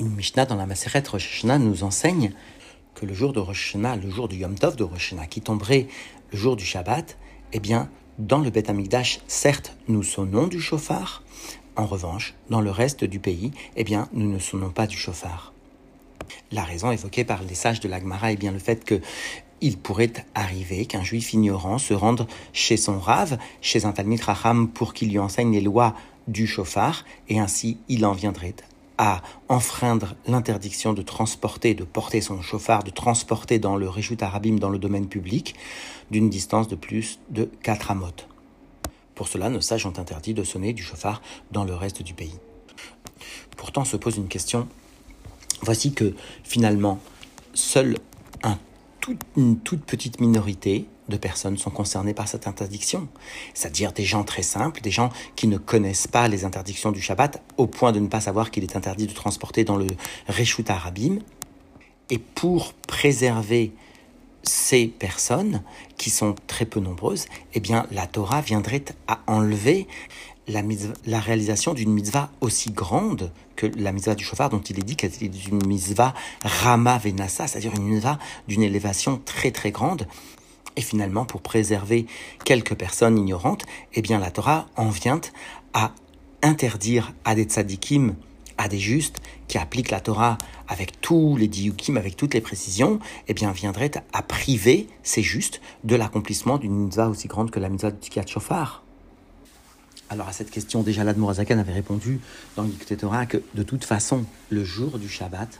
Une Mishnah dans la Maseret Rosh Hashanah nous enseigne que le jour de Rosh Hashanah, le jour du Yom Tov de Rosh Hashanah, qui tomberait le jour du Shabbat, eh bien, dans le Beth Amikdash, certes, nous sonnons du chauffard. En revanche, dans le reste du pays, eh bien, nous ne sonnons pas du chauffard. La raison évoquée par les sages de l'Agmara est bien le fait que il pourrait arriver qu'un juif ignorant se rende chez son rave, chez un Talmud Raham, pour qu'il lui enseigne les lois du chauffard, et ainsi il en viendrait à enfreindre l'interdiction de transporter, de porter son chauffard, de transporter dans le Réchut dans le domaine public d'une distance de plus de 4 amotes. Pour cela, nos sages ont interdit de sonner du chauffard dans le reste du pays. Pourtant se pose une question. Voici que finalement, seul un une toute petite minorité de personnes sont concernées par cette interdiction. C'est-à-dire des gens très simples, des gens qui ne connaissent pas les interdictions du Shabbat au point de ne pas savoir qu'il est interdit de transporter dans le Reshut Arabim. Et pour préserver ces personnes, qui sont très peu nombreuses, eh bien, la Torah viendrait à enlever la, réalisation d'une mitzvah aussi grande que la mitzvah du chauffard, dont il est dit qu'elle est une mitzvah rama venasa, c'est-à-dire une mitzvah d'une élévation très très grande. Et finalement, pour préserver quelques personnes ignorantes, eh bien la Torah en vient à interdire à des tzadikim, à des justes qui appliquent la Torah avec tous les diukim, avec toutes les précisions, eh bien viendrait à priver ces justes de l'accomplissement d'une mitzvah aussi grande que la mitzvah du Tikkat Shofar. Alors à cette question, déjà l'Admorazakan avait répondu dans l'Ikté Torah que de toute façon, le jour du Shabbat,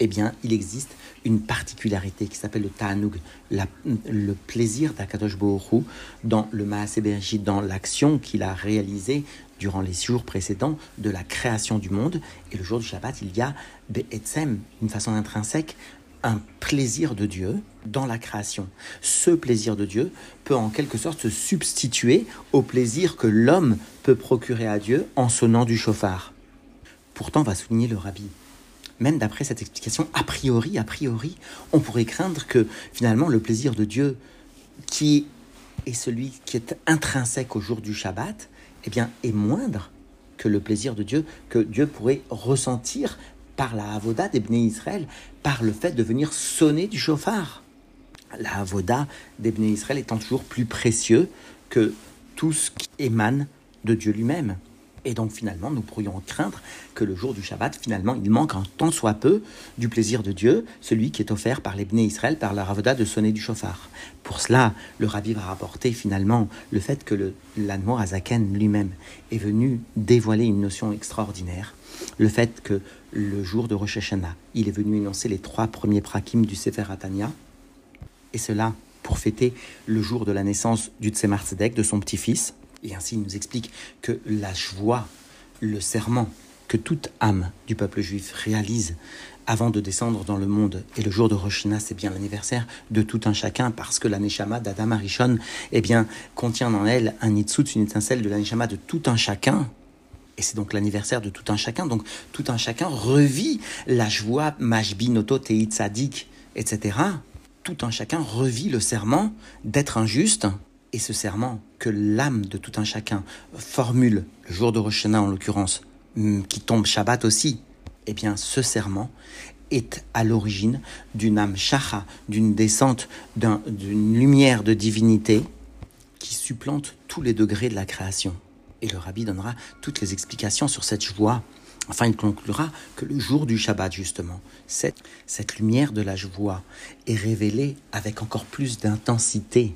eh bien, il existe une particularité qui s'appelle le Ta'anug, le plaisir d'Akadosh Bohru dans le Maaseh dans l'action qu'il a réalisée durant les jours précédents de la création du monde. Et le jour du Shabbat, il y a Be'etzem, d'une façon intrinsèque, un plaisir de Dieu dans la création. Ce plaisir de Dieu peut en quelque sorte se substituer au plaisir que l'homme peut procurer à Dieu en sonnant du chauffard. Pourtant, va souligner le rabbi, même d'après cette explication, a priori, a priori, on pourrait craindre que finalement le plaisir de Dieu, qui est celui qui est intrinsèque au jour du Shabbat, eh bien, est moindre que le plaisir de Dieu que Dieu pourrait ressentir par la avoda des Israël, par le fait de venir sonner du chauffard. La avoda des Israël étant toujours plus précieux que tout ce qui émane de Dieu lui-même. Et donc finalement, nous pourrions craindre que le jour du Shabbat, finalement, il manque un tant soit peu du plaisir de Dieu, celui qui est offert par les Israël, par la Ravoda de sonner du chauffard. Pour cela, le Rabbi va rapporter finalement le fait que l'Anmo Azaken lui-même est venu dévoiler une notion extraordinaire, le fait que le jour de Rosh Hashanah, il est venu énoncer les trois premiers prakim du Sefer Atania, et cela pour fêter le jour de la naissance du Tzemar de son petit-fils, et ainsi, il nous explique que la joie, le serment que toute âme du peuple juif réalise avant de descendre dans le monde, et le jour de Rosh c'est bien l'anniversaire de tout un chacun, parce que la Neshama d'Adam Arishon, eh bien, contient en elle un nitsut, une étincelle de la Neshama de tout un chacun, et c'est donc l'anniversaire de tout un chacun. Donc tout un chacun revit la joie, Mashbi, Noto, Teit, Sadik, etc. Tout un chacun revit le serment d'être injuste et ce serment que l'âme de tout un chacun formule le jour de Rosh en l'occurrence, mm, qui tombe Shabbat aussi, eh bien ce serment est à l'origine d'une âme shacha, d'une descente, d'une lumière de divinité qui supplante tous les degrés de la création. Et le rabbi donnera toutes les explications sur cette joie. Enfin, il conclura que le jour du Shabbat, justement, cette, cette lumière de la joie est révélée avec encore plus d'intensité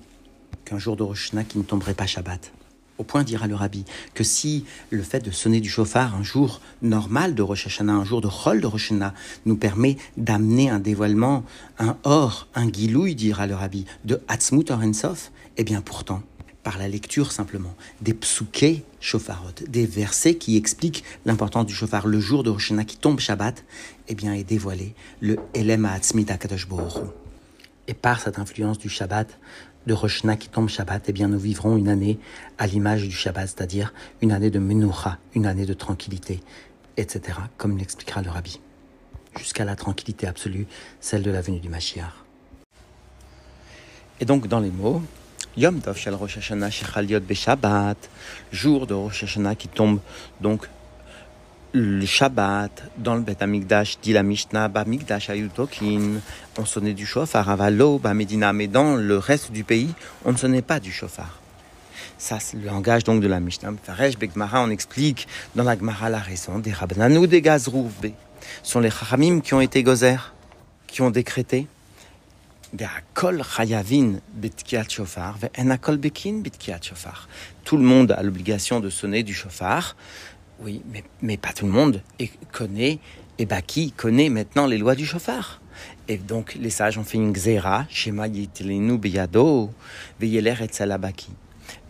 qu'un jour de Rosh qui ne tomberait pas Shabbat. Au point, dira le rabbi, que si le fait de sonner du chauffard un jour normal de Rosh Hashanah, un jour de Chol de Rosh Hashanah, nous permet d'amener un dévoilement, un or, un guilouille, dira le rabbi, de Hatzmut Orensof, eh bien pourtant, par la lecture simplement des psuké chauffarot, des versets qui expliquent l'importance du chauffard le jour de Rosh Hashanah qui tombe Shabbat, eh bien est dévoilé le Elem Ha'atzmit HaKadosh Et par cette influence du Shabbat, de Rosh qui tombe Shabbat, eh bien nous vivrons une année à l'image du Shabbat, c'est-à-dire une année de Menucha, une année de tranquillité, etc., comme l'expliquera le Rabbi. Jusqu'à la tranquillité absolue, celle de la venue du Mashiach. Et donc dans les mots, Yom Tov Shal Rosh Hashanah Shechal Be Shabbat, jour de Rosh Hashanah qui tombe donc le Shabbat, dans le Bet Amigdash, dit la Mishnah, Bamigdash Ayutokin, on sonnait du chauffard, Avalo, Bamedina, mais dans le reste du pays, on ne sonnait pas du chauffard. Ça, c'est le langage donc de la Mishnah. Faresh, on explique dans la Gemara la raison des Rabbanan des Gazrouf, sont les Chachamim qui ont été gozer, qui ont décrété tout le monde a l'obligation de sonner du chauffard, oui, mais, mais pas tout le monde et connaît, et qui connaît maintenant les lois du chauffard Et donc les sages ont fait une xéra, Shema Yitlenu Beyado, Veyeler et Salabaki.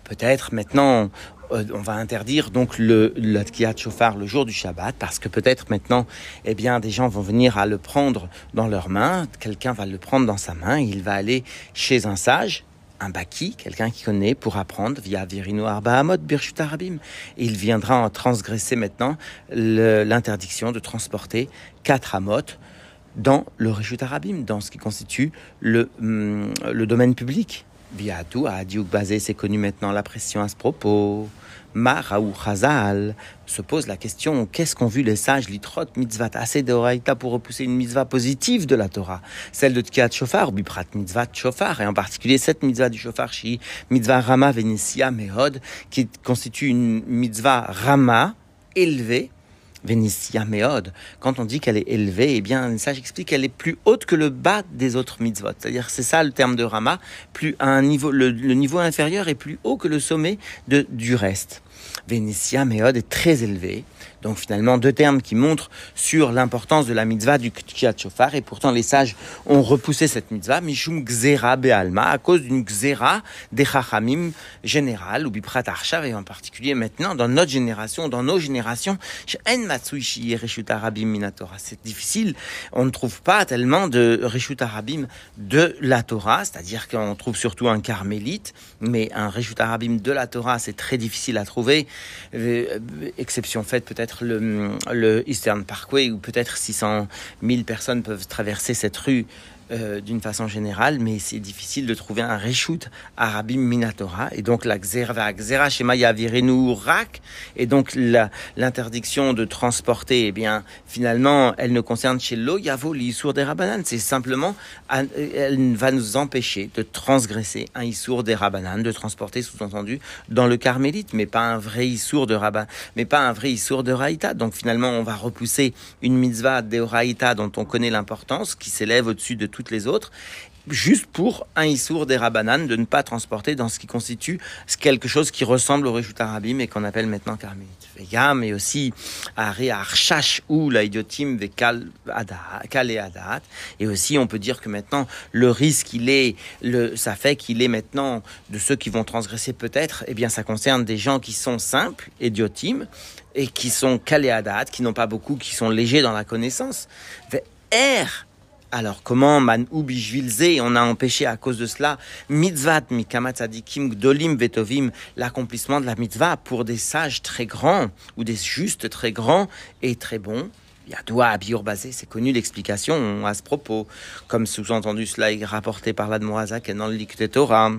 Peut-être maintenant euh, on va interdire donc le de chauffard le jour du Shabbat parce que peut-être maintenant, eh bien, des gens vont venir à le prendre dans leurs mains. Quelqu'un va le prendre dans sa main. Il va aller chez un sage, baki, quelqu'un qui connaît, pour apprendre via Virino Arbahamot Birshut Arabim. Et il viendra en transgresser maintenant l'interdiction de transporter quatre amot dans le Rishut Arabim, dans ce qui constitue le, hum, domaine public. Biatou à Diouk Basé, c'est connu maintenant la pression à ce propos. Maraou Chazal se pose la question qu'est-ce qu'ont vu les sages litrot mitzvah assez de pour repousser une mitzvah positive de la Torah, celle de Tkiat Shofar, biprat mitzvah Shofar, et en particulier cette mitzvah du Shofar chi mitzvah Rama Venetia Mehod, qui constitue une mitzvah Rama élevée Vénitia Méode, quand on dit qu'elle est élevée, eh bien, ça j'explique qu'elle est plus haute que le bas des autres mitzvot. C'est-à-dire, c'est ça le terme de Rama, plus un niveau, le, niveau inférieur est plus haut que le sommet de, du reste. Vénitia Méode est très élevé. Donc finalement, deux termes qui montrent sur l'importance de la mitzvah du Ktiyat Shofar. Et pourtant, les sages ont repoussé cette mitzvah, Mishum Gzera Be'alma, à cause d'une Gzera des Chachamim général, ou Biprat Arshav, et en particulier maintenant, dans notre génération, dans nos générations, c'est difficile. On ne trouve pas tellement de Reshut Arabim de la Torah, c'est-à-dire qu'on trouve surtout un carmélite, mais un Reshut Arabim de la Torah, c'est très difficile à trouver, euh, exception faite peut-être le, le Eastern Parkway où peut-être 600 000 personnes peuvent traverser cette rue euh, d'une façon générale, mais c'est difficile de trouver un reshoot arabim minatora. Et donc la xera, xera shemaya virenu rak, et donc l'interdiction de transporter, eh bien finalement, elle ne concerne chez lo yavo l'issour des rabanan. C'est simplement, elle va nous empêcher de transgresser un issour des rabanan, de transporter sous-entendu dans le carmélite, mais pas un vrai issour de rabbin, mais pas un vrai issour de raïta. Donc finalement, on va repousser une mitzvah de raïta dont on connaît l'importance, qui s'élève au-dessus de toutes les autres, juste pour un issour des rabanan de ne pas transporter dans ce qui constitue quelque chose qui ressemble au Réjout Arabim et qu'on appelle maintenant Carmélite. Vegam et aussi Aré Archash ou la idiotim Vekal Adat. Et aussi, on peut dire que maintenant, le risque, il est, le, ça fait qu'il est maintenant de ceux qui vont transgresser peut-être, eh bien, ça concerne des gens qui sont simples, idiotimes, et qui sont kaléadat, qui n'ont pas beaucoup, qui sont légers dans la connaissance. Er alors comment man on a empêché à cause de cela mitzvat mikamatzadikim gdolim vetovim l'accomplissement de la mitzvah pour des sages très grands ou des justes très grands et très bons Yadoua Abiur basé, c'est connu l'explication à ce propos. Comme sous-entendu, cela est rapporté par l'Admorazak dans le Likte Torah.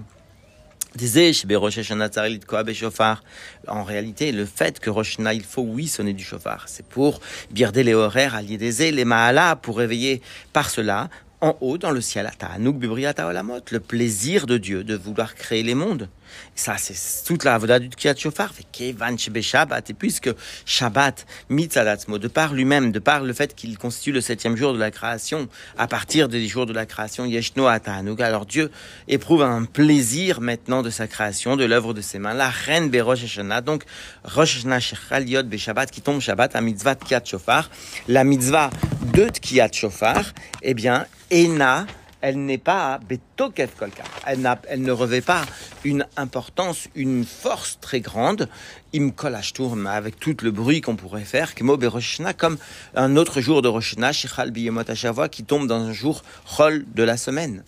En réalité, le fait que Rosh il faut oui sonner du chauffard, c'est pour birder les horaires, allier des les mahalas, pour réveiller par cela en haut dans le ciel, le plaisir de Dieu de vouloir créer les mondes. Ça, c'est toute la voda du Kiat Shofar. Et puisque Shabbat, mitzadatzmo, de par lui-même, de par le fait qu'il constitue le septième jour de la création, à partir des jours de la création, Yeshno Atanuga, alors Dieu éprouve un plaisir maintenant de sa création, de l'œuvre de ses mains. La reine Berosh Hashanah, donc Rosh Hashanah Shechaliot Beshabbat, qui tombe Shabbat à mitzvah Kiat Shofar, la mitzvah de Kiat Shofar, eh bien, Ena, elle n'est pas Betokef Kolka. Elle, elle ne revêt pas une importance, une force très grande, Im tourne avec tout le bruit qu'on pourrait faire, comme un autre jour de Roshna, Shichal Biyemot qui tombe dans un jour Chol de la semaine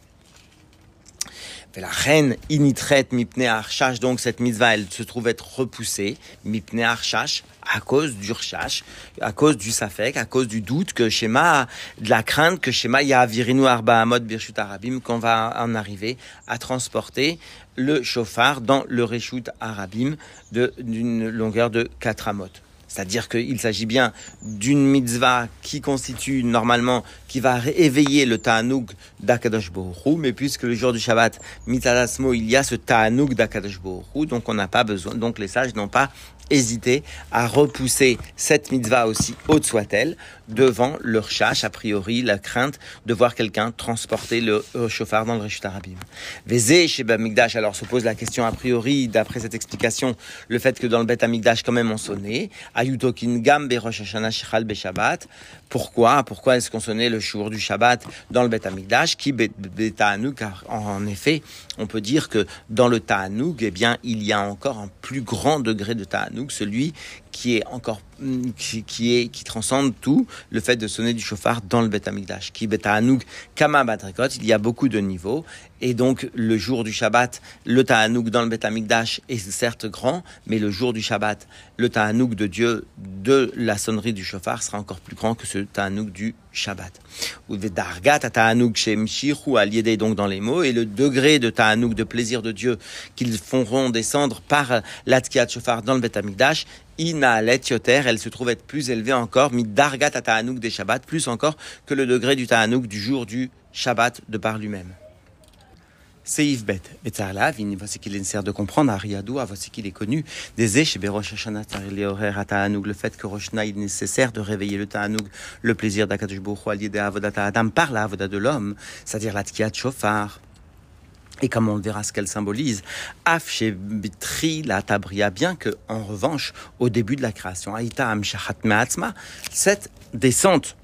la reine initret mipne archash, donc cette mitzvah, elle se trouve être repoussée, mipne archash, à cause du rechash, à cause du safek, à cause du doute que Shema, de la crainte que Shema yavirinu arba amod birshut arabim, qu'on va en arriver à transporter le chauffard dans le reshut arabim d'une longueur de 4 amot. C'est-à-dire qu'il s'agit bien d'une mitzvah qui constitue normalement, qui va éveiller le ta'anouk d'Akadosh Hu, mais puisque le jour du Shabbat, mitzadasmo, il y a ce ta'anouk d'Akadosh Hu, donc on n'a pas besoin, donc les sages n'ont pas hésiter à repousser cette mitzvah aussi haute soit-elle devant leur chasse, a priori la crainte de voir quelqu'un transporter le chauffard dans le Rishut Arabim. Vezé chez Bamigdash, alors se pose la question a priori, d'après cette explication, le fait que dans le Bet Amigdash quand même on sonnait, Ayutokin Gam Hashanah pourquoi Pourquoi est-ce qu'on sonnait le jour du Shabbat dans le Bet Amigdash qui Ta'anouk en effet, on peut dire que dans le Ta'anouk, eh bien, il y a encore un plus grand degré de Ta'anouk, celui qui est encore qui, est qui transcende tout le fait de sonner du chauffard dans le Bet Amikdash. Qui Beta'anouk Kama Batrikot, il y a beaucoup de niveaux et donc le jour du Shabbat, le Ta'anouk dans le Bet Amikdash est certes grand, mais le jour du Shabbat, le Ta'anouk de Dieu de la sonnerie du chauffard sera encore plus grand que ce Ta'anouk du Shabbat. Donc dans les mots et le degré de Ta'anouk de plaisir de Dieu qu'ils feront descendre par l'Atkiat chauffard dans le Bet Amikdash Ina Yoter, elle se trouve être plus élevée encore, mi dargat ta'anouk des Shabbats, plus encore que le degré du ta'anouk du jour du Shabbat de par lui-même. Seif Bet, voici qu'il est nécessaire de comprendre, Ariadou, voici qu'il est connu, des Berosh Hashanah, le fait que Roshna est nécessaire de réveiller le Ta'anoug, le plaisir d'Akadosh Baruch Hu, Avodat Adam par la Avodat de l'homme, c'est-à-dire la Tkiat Shofar, et comme on le verra ce qu'elle symbolise, Afshebitri la tabria, bien que, en revanche, au début de la création, Aïta cette descente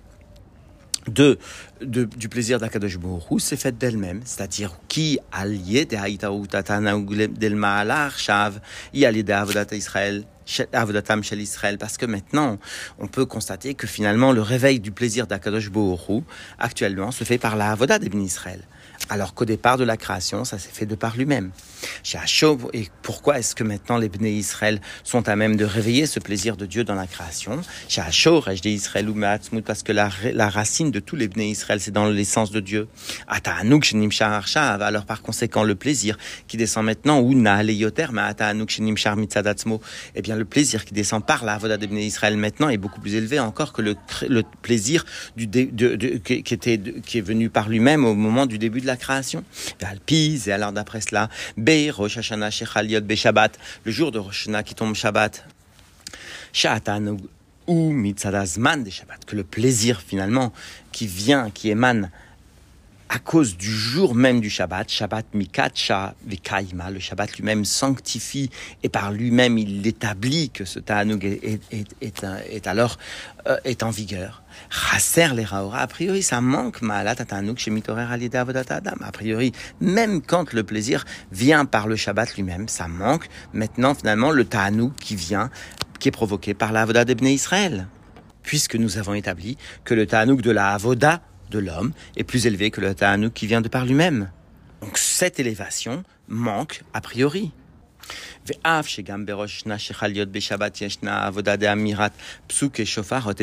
de, du plaisir d'Akadosh Baruch s'est faite d'elle-même, c'est-à-dire qui allié de Haïta Utatana del Ma'alar Shav, y allié de Avodat Israël, Avodatam Shel Israël, parce que maintenant, on peut constater que finalement, le réveil du plaisir d'Akadosh Baruch actuellement, se fait par la Avodat d'Ibn Israël alors qu'au départ de la création, ça s'est fait de par lui-même. Et pourquoi est-ce que maintenant les Bnei Israël sont à même de réveiller ce plaisir de Dieu dans la création? Israël ou parce que la, la racine de tous les Bnei Israël, c'est dans l'essence de Dieu. Alors par conséquent, le plaisir qui descend maintenant, ou eh bien le plaisir qui descend par la Voda des Bnei Israël maintenant est beaucoup plus élevé encore que le, le plaisir du qui, était, qui est venu par lui-même au moment du début de la création. Et alors d'après cela, Rosh Hashanah Be Shabbat, le jour de Rosh Hashanah qui tombe Shabbat. Shatan ou Mitzadazman de Shabbat, que le plaisir finalement qui vient, qui émane à cause du jour même du Shabbat, Shabbat Mikacha Vikaima, le Shabbat lui-même sanctifie et par lui-même il établit que ce Ta'anug est, alors euh, est en vigueur. Chaser les Raora, a priori ça manque Maalat Ta'anug chez Mitorer Adam. A priori, même quand le plaisir vient par le Shabbat lui-même, ça manque maintenant finalement le Ta'anug qui vient, qui est provoqué par la Avoda d'Ebné Israël. Puisque nous avons établi que le Ta'anug de la Avoda de l'homme est plus élevé que le Ta'anouk qui vient de par lui-même. Donc cette élévation manque a priori. Et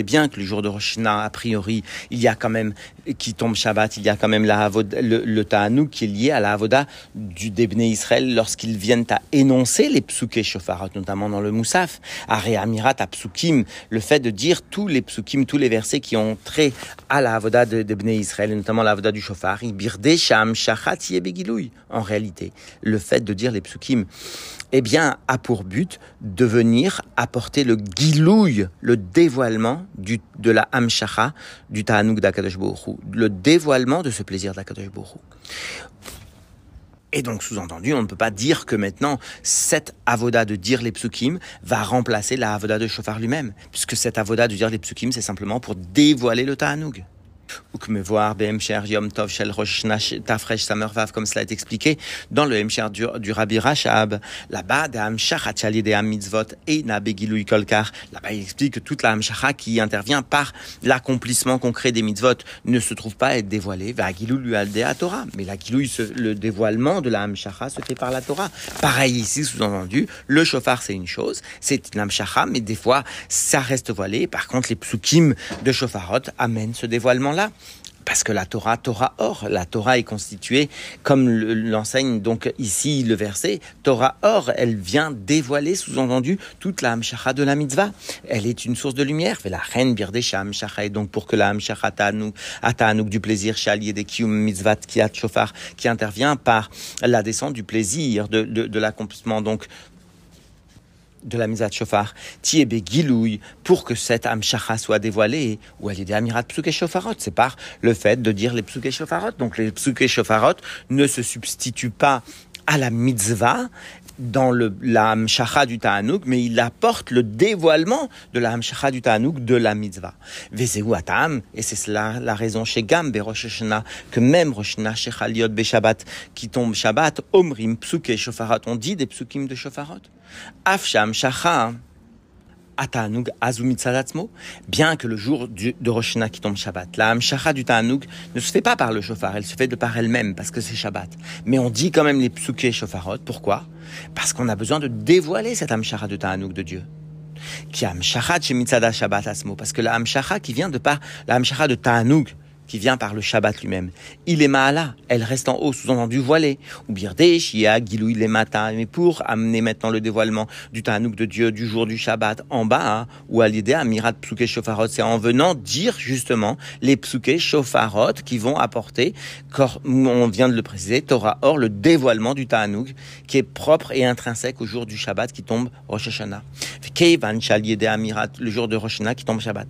bien que le jour de Rosh a priori, il y a quand même, qui tombe Shabbat, il y a quand même le, le qui est lié à la du Debné Israël lorsqu'ils viennent à énoncer les psuké Shofarot, notamment dans le Moussaf. À Amirat, à le fait de dire tous les psukim, tous les versets qui ont trait à la Avoda de Debné Israël, notamment la du Shofar, Sham, Shachat, En réalité, le fait de dire les psukim, eh bien, a pour but de venir apporter le gilouille, le dévoilement de la hamshacha du ta'anouk d'Akadosh le dévoilement de ce plaisir d'Akadosh Et donc, sous-entendu, on ne peut pas dire que maintenant, cette avoda de dire les psukim va remplacer la avoda de Shofar lui-même, puisque cette avoda de dire les psukim, c'est simplement pour dévoiler le ta'anouk voir BMCR Yom Tov Shel Rosh Tafresh Samervav, comme cela est expliqué dans le MCR du, du Rabbi Rachab. Là-bas, de Hamshach de Mitzvot et Nabegilui Kolkar. Là-bas, il explique que toute la Hamshacha qui intervient par l'accomplissement concret des mitzvot ne se trouve pas à être dévoilée. lui Aldea Torah. Mais la le dévoilement de la Hamshacha se fait par la Torah. Pareil ici, sous-entendu, le chauffard c'est une chose, c'est une Hamshacha, mais des fois, ça reste voilé. Par contre, les psukim de chauffarot amènent ce dévoilement-là. Parce que la Torah, Torah or, la Torah est constituée, comme l'enseigne donc ici le verset, Torah or, elle vient dévoiler, sous-entendu, toute la Hamshacha de la mitzvah. Elle est une source de lumière, la reine birdesha Hamshacha, et donc pour que la Hamshacha Atanouk du plaisir, Shali des Kiyum mitzvah Kiat Shofar, qui intervient par la descente du plaisir, de, de, de l'accomplissement. Donc de la à chauffard, tiebe gilouille, pour que cette amshacha soit dévoilée, ou est des amirat psuke shofarot. C'est par le fait de dire les psuke shofarot. Donc les psuke shofarot ne se substituent pas à la mitzvah, dans le, la Hamshacha du Ta'anouk, mais il apporte le dévoilement de la Hamshacha du Ta'anouk de la mitzvah. Vezeu atam, et c'est cela la raison chez Gam, Rosh Hashanah, que même Rosh Hashanah, Be Shabbat, qui tombe Shabbat, Omrim, Psuke, Shofarot, on dit des Psukim de Shofarot. Afsham, Shacha, bien que le jour de Rosh qui tombe Shabbat, la Hamshacha du Ta'anouk ne se fait pas par le chauffard, elle se fait de par elle-même parce que c'est Shabbat. Mais on dit quand même les psuké chauffarot. Pourquoi? Parce qu'on a besoin de dévoiler cette Hamshacha de Ta'anouk de Dieu. Qui Shabbat Asmo, parce que la Hamshacha qui vient de par la Hamshacha de Ta'anouk, qui vient par le Shabbat lui-même. Il est Maala, elle reste en haut, sous-entendu voilée. Ou Birdesh, Yia, Gilou, il est matin. Mais pour amener maintenant le dévoilement du Tanouk de Dieu du jour du Shabbat en bas, hein, ou à l'idée, Amirat Psuke Shofarot, c'est en venant dire justement les Psuke Shofarot qui vont apporter, on vient de le préciser, Torah Or, le dévoilement du Tanouk qui est propre et intrinsèque au jour du Shabbat qui tombe Rosh Hashanah. Amirat, le jour de Rosh qui tombe Shabbat.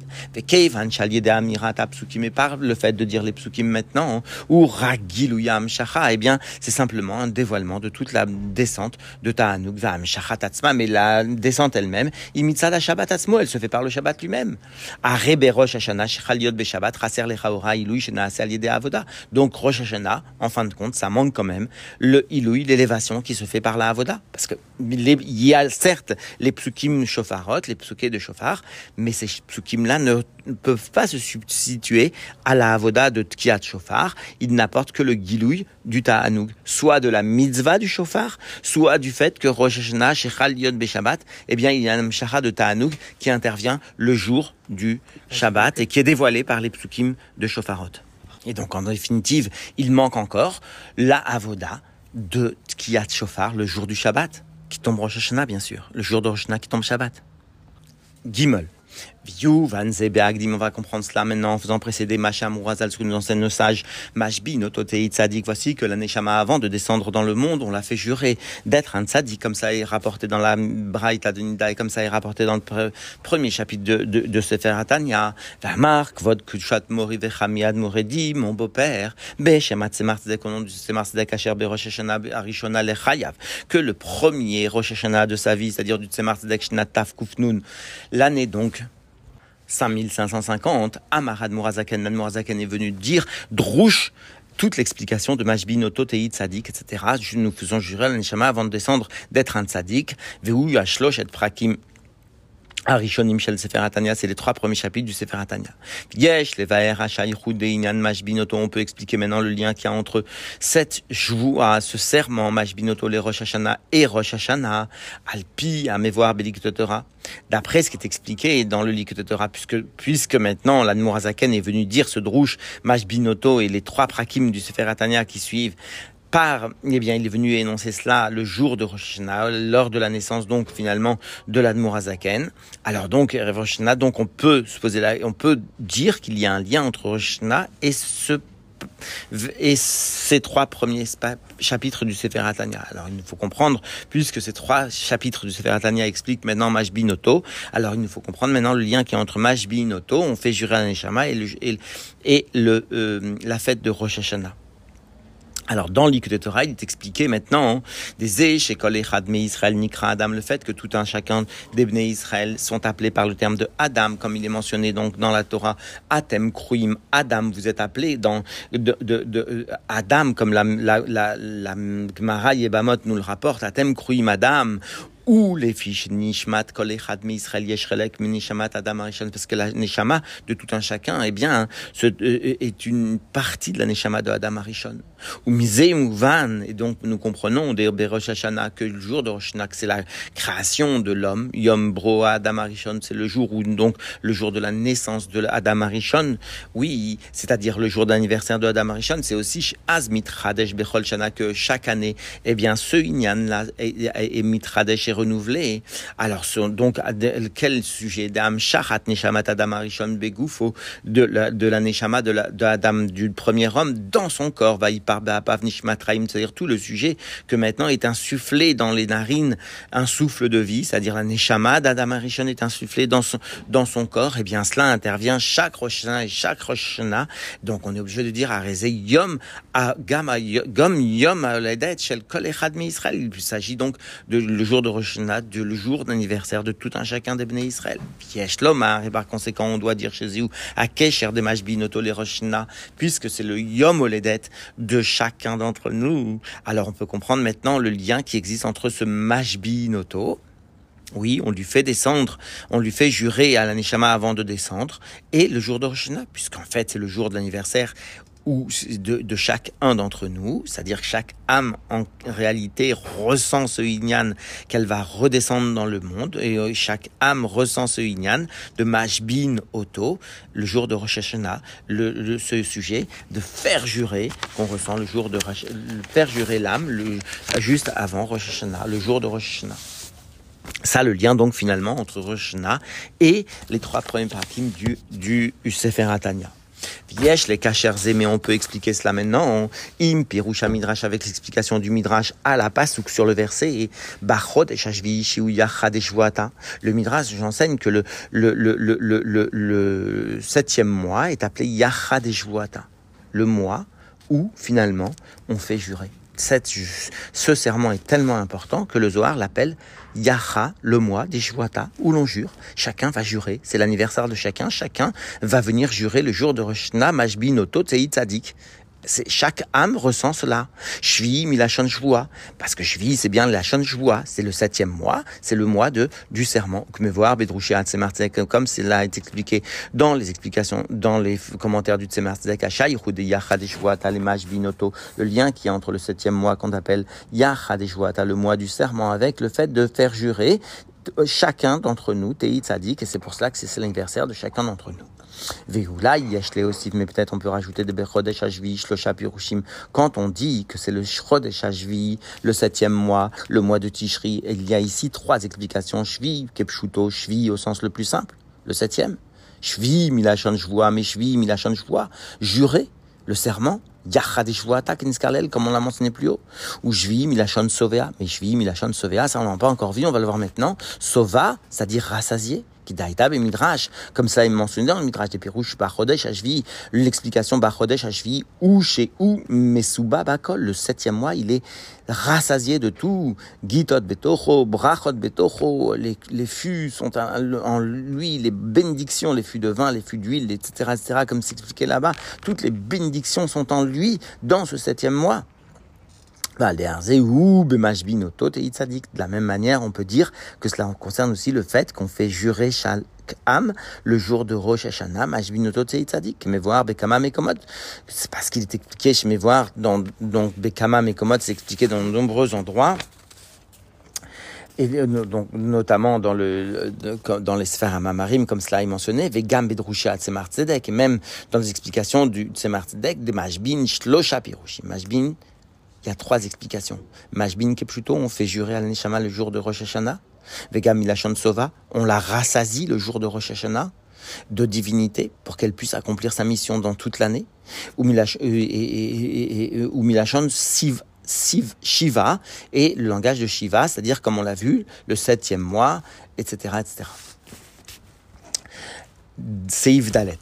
Keivan Amirat Apsukim, mais par le fait de dire les psukim maintenant, hein, ou ragil ou yam shacha, eh bien, c'est simplement un dévoilement de toute la descente de Ta'anuk shacha tatzma, mais la descente elle-même, imitzad shabbat atzmo, elle se fait par le Shabbat lui-même. Raser avoda. Donc, Rosh Hashanah, en fin de compte, ça manque quand même le ilui, l'élévation qui se fait par la avoda. Parce que, il y a certes les psukim shofarot, les psukim de shofar, mais ces psukim-là ne peuvent pas se substituer à la avoda de Tkiat Shofar. Ils n'apportent que le gilouï du Ta'anoug, soit de la mitzvah du Shofar, soit du fait que Rosh Hashanah, Shechal Yod Beshabbat, eh bien, il y a un Mshara de Ta'anoug qui intervient le jour du Shabbat et qui est dévoilé par les psukim de Shofarot. Et donc, en définitive, il manque encore la avoda de Tkiat Shofar le jour du Shabbat, qui tombe Rosh Hashanah, bien sûr, le jour de Rosh Hashanah qui tombe Shabbat. Gimel. Viu, Van Beagdim, on va comprendre cela maintenant en faisant précéder Macham Razal, ce que nous enseigne le sage Mashbi, Nototei Tzadik. Voici que la Neshama, avant de descendre dans le monde, on l'a fait jurer d'être un Tzadik, comme ça est rapporté dans la Braïta de Nida, et comme ça est rapporté dans le premier chapitre de, de, Sefer Hatanya. Vamark, Vod Kuchat Mori Vechamiad Moredi, mon beau-père, Beshemat Semar Tzedek, au nom du Tzedek Asher Arishona Lechayav, que le premier Rosh de sa vie, c'est-à-dire du Semar Tzedek Shnataf l'année donc 5550, Amarad Mourazaken, Mourazaken est venu dire Drouche toute l'explication de Majbin Ototei Tzadik, etc. Nous faisons jurer à avant de descendre d'être un Tzadik. Yashlosh et Prakim Arishonim Shel Sefer Atania, c'est les trois premiers chapitres du Sefer Atania. Yesh, les Inyan, Mashbinoto, on peut expliquer maintenant le lien qu'il y a entre cette à ce serment, Mashbinoto, les Rosh Hashanah et Rosh Hashanah, Alpi, Amevoir, Beliktotora. D'après ce qui est expliqué dans le Liktotora, puisque, puisque maintenant l'Admorazaken est venu dire ce drouche, Mashbinoto et les trois prakim du Sefer Atania qui suivent, par, eh bien, il est venu énoncer cela le jour de Rosh lors de la naissance, donc, finalement, de l'Admorazaken. Alors, donc, Rosh donc, on peut se poser là, on peut dire qu'il y a un lien entre Rosh et ce, et ces trois premiers chapitres du Sefer Atania. Alors, il nous faut comprendre, puisque ces trois chapitres du Sefer Atania expliquent maintenant Mashbi Noto, alors il nous faut comprendre maintenant le lien qui est entre Mashbi Noto, on fait jurer à Neshama, et, le, et, le, euh, la fête de Rosh Hashanah. Alors, dans l'Ikut Torah, il est expliqué maintenant hein, des Esh, Israël, Nikra Adam, le fait que tout un chacun des Israël sont appelés par le terme de Adam, comme il est mentionné donc dans la Torah, Atem, Kruim, Adam, vous êtes appelés dans de, de, de Adam, comme la, la, la, la Gemara Yebamot nous le rapporte, Atem, Kruim, Adam, ou les fiches Nishmat Kol Echad Israël Yeshrelek Nishamat Adam parce que la Neshama de tout un chacun, eh bien, ce, euh, est une partie de la Neshama de Adam Arishon. Ou Misé Van, et donc nous comprenons des Rosh Hashanah que le jour de Rosh Hashanah, c'est la création de l'homme, Yom Broa Adam Arishon, c'est le jour où donc le jour de la naissance de Adam Arishon, oui, c'est-à-dire le jour d'anniversaire de Adam Arishon, c'est aussi Azmit Hadesh Bechol Shana que chaque année, eh bien, ce Inyan là est, Mitradesh renouvelé. Alors, donc, quel sujet? d'Am Shachat Neshamat Adam Arishon Begoufo de la, de la Neshama de, la, Adam du premier homme dans son corps, va y Ba'apav Nishmatraim, c'est-à-dire tout le sujet que maintenant est insufflé dans les narines, un souffle de vie, c'est-à-dire la Neshama d'Adam Arishon est insufflé dans son, dans son corps, et eh bien cela intervient chaque Roshana et chaque Roshana. Donc on est obligé de dire à Yom, à Gam, Gom Yom Shel Kol Echad Israël. Il s'agit donc de le jour de Rosh de le jour d'anniversaire de tout un chacun des Bnei Israël. Lomar, et par conséquent, on doit dire chez eux, à Kesher de Mashbinoto les Rosh puisque c'est le Yom Oledet de chacun d'entre nous. Alors on peut comprendre maintenant le lien qui existe entre ce Mashbinoto, oui, on lui fait descendre, on lui fait jurer à l'Anishama avant de descendre, et le jour de Rosh puisqu'en fait c'est le jour de l'anniversaire ou de, de chacun d'entre nous, c'est-à-dire que chaque âme en réalité ressent ce inyan qu'elle va redescendre dans le monde, et euh, chaque âme ressent ce inyan de Mashbin Oto, le jour de Rosh Hashanah, le, ce sujet de faire jurer qu'on ressent le jour de faire jurer l'âme juste avant Rosh le jour de Rosh Hashanah. Ça, le lien donc finalement entre Rosh Hashanah et les trois premiers parties du, du Sefer Atania. Yesh les cachers mais on peut expliquer cela maintenant. Im Pirusha Midrash avec l'explication du Midrash à la passe sur le verset et Bachod Le Midrash, j'enseigne que le, septième mois est appelé Yachad Le mois où finalement on fait jurer. Ce serment est tellement important que le Zohar l'appelle Yaha, le mois des où l'on jure. Chacun va jurer. C'est l'anniversaire de chacun. Chacun va venir jurer le jour de Rosh Mashbi, Noto, Tzadik chaque âme ressent cela. Shvi milachon shvua. Parce que shvi, c'est bien la shvua. C'est le septième mois. C'est le mois de, du serment. Comme cela été expliqué dans les explications, dans les commentaires du Tzemartzek, le lien qui est entre le septième mois qu'on appelle Yachadeshvuata, le mois du serment, avec le fait de faire jurer chacun d'entre nous, Tei et c'est pour cela que c'est l'anniversaire de chacun d'entre nous. Aussi, mais peut-être on peut rajouter des Bechodesh Ashvi, Shlosha Pirushim. Quand on dit que c'est le Shrodesh Ashvi, le septième mois, le mois de Tishri, il y a ici trois explications. Shvi, Kepshuto, Shvi au sens le plus simple, le septième. Shvi, Milachon Shvoa, mais Shvi, Milachon Shvoa, jurer, le serment. Yachadeshvuata Kinskalel, comme on l'a mentionné plus haut. Ou Shvi, Milachon Sovea. Mais Shvi, Milachon Sovea, ça on l'a pas encore vu, on va le voir maintenant. Sova, c'est-à-dire rassasié et Midrash, comme ça est mentionné dans le Midrash des Pirouches, Bachodesh Ashvi, l'explication Bachodesh Ashvi, ou chez ou Mesuba Bakol, le septième mois, il est rassasié de tout. Gitot Betocho, Brachot Betocho, les, les fûts sont en lui, les bénédictions, les fûts de vin, les fûts d'huile, etc., etc., comme s'expliquait là-bas, toutes les bénédictions sont en lui dans ce septième mois. De la même manière, on peut dire que cela concerne aussi le fait qu'on fait jurer chaque le jour de Rosh Hashanah, Mashbinoto Tzadik, Mevoir, Bekama, Mekomot. C'est parce qu'il est expliqué chez Mevoir, dans, donc Bekama, Mekomot, c'est expliqué dans de nombreux endroits. Et euh, donc, notamment dans, le, dans les sphères Amamarim, comme cela est mentionné, Vegam Bedrusha Tzedek, et même dans les explications du Tzedek, de Mashbin Shlosha Pirushim. Mashbin, il y a trois explications. Majbin plutôt on fait jurer à l'Anishama le jour de Rosh Hashanah. Vega Milachon Sova, on la rassasie le jour de Rosh Hashanah de divinité pour qu'elle puisse accomplir sa mission dans toute l'année. Ou Milachon Siv, Siv, Shiva, et le langage de Shiva, c'est-à-dire, comme on l'a vu, le septième mois, etc., etc. Seiv Dalet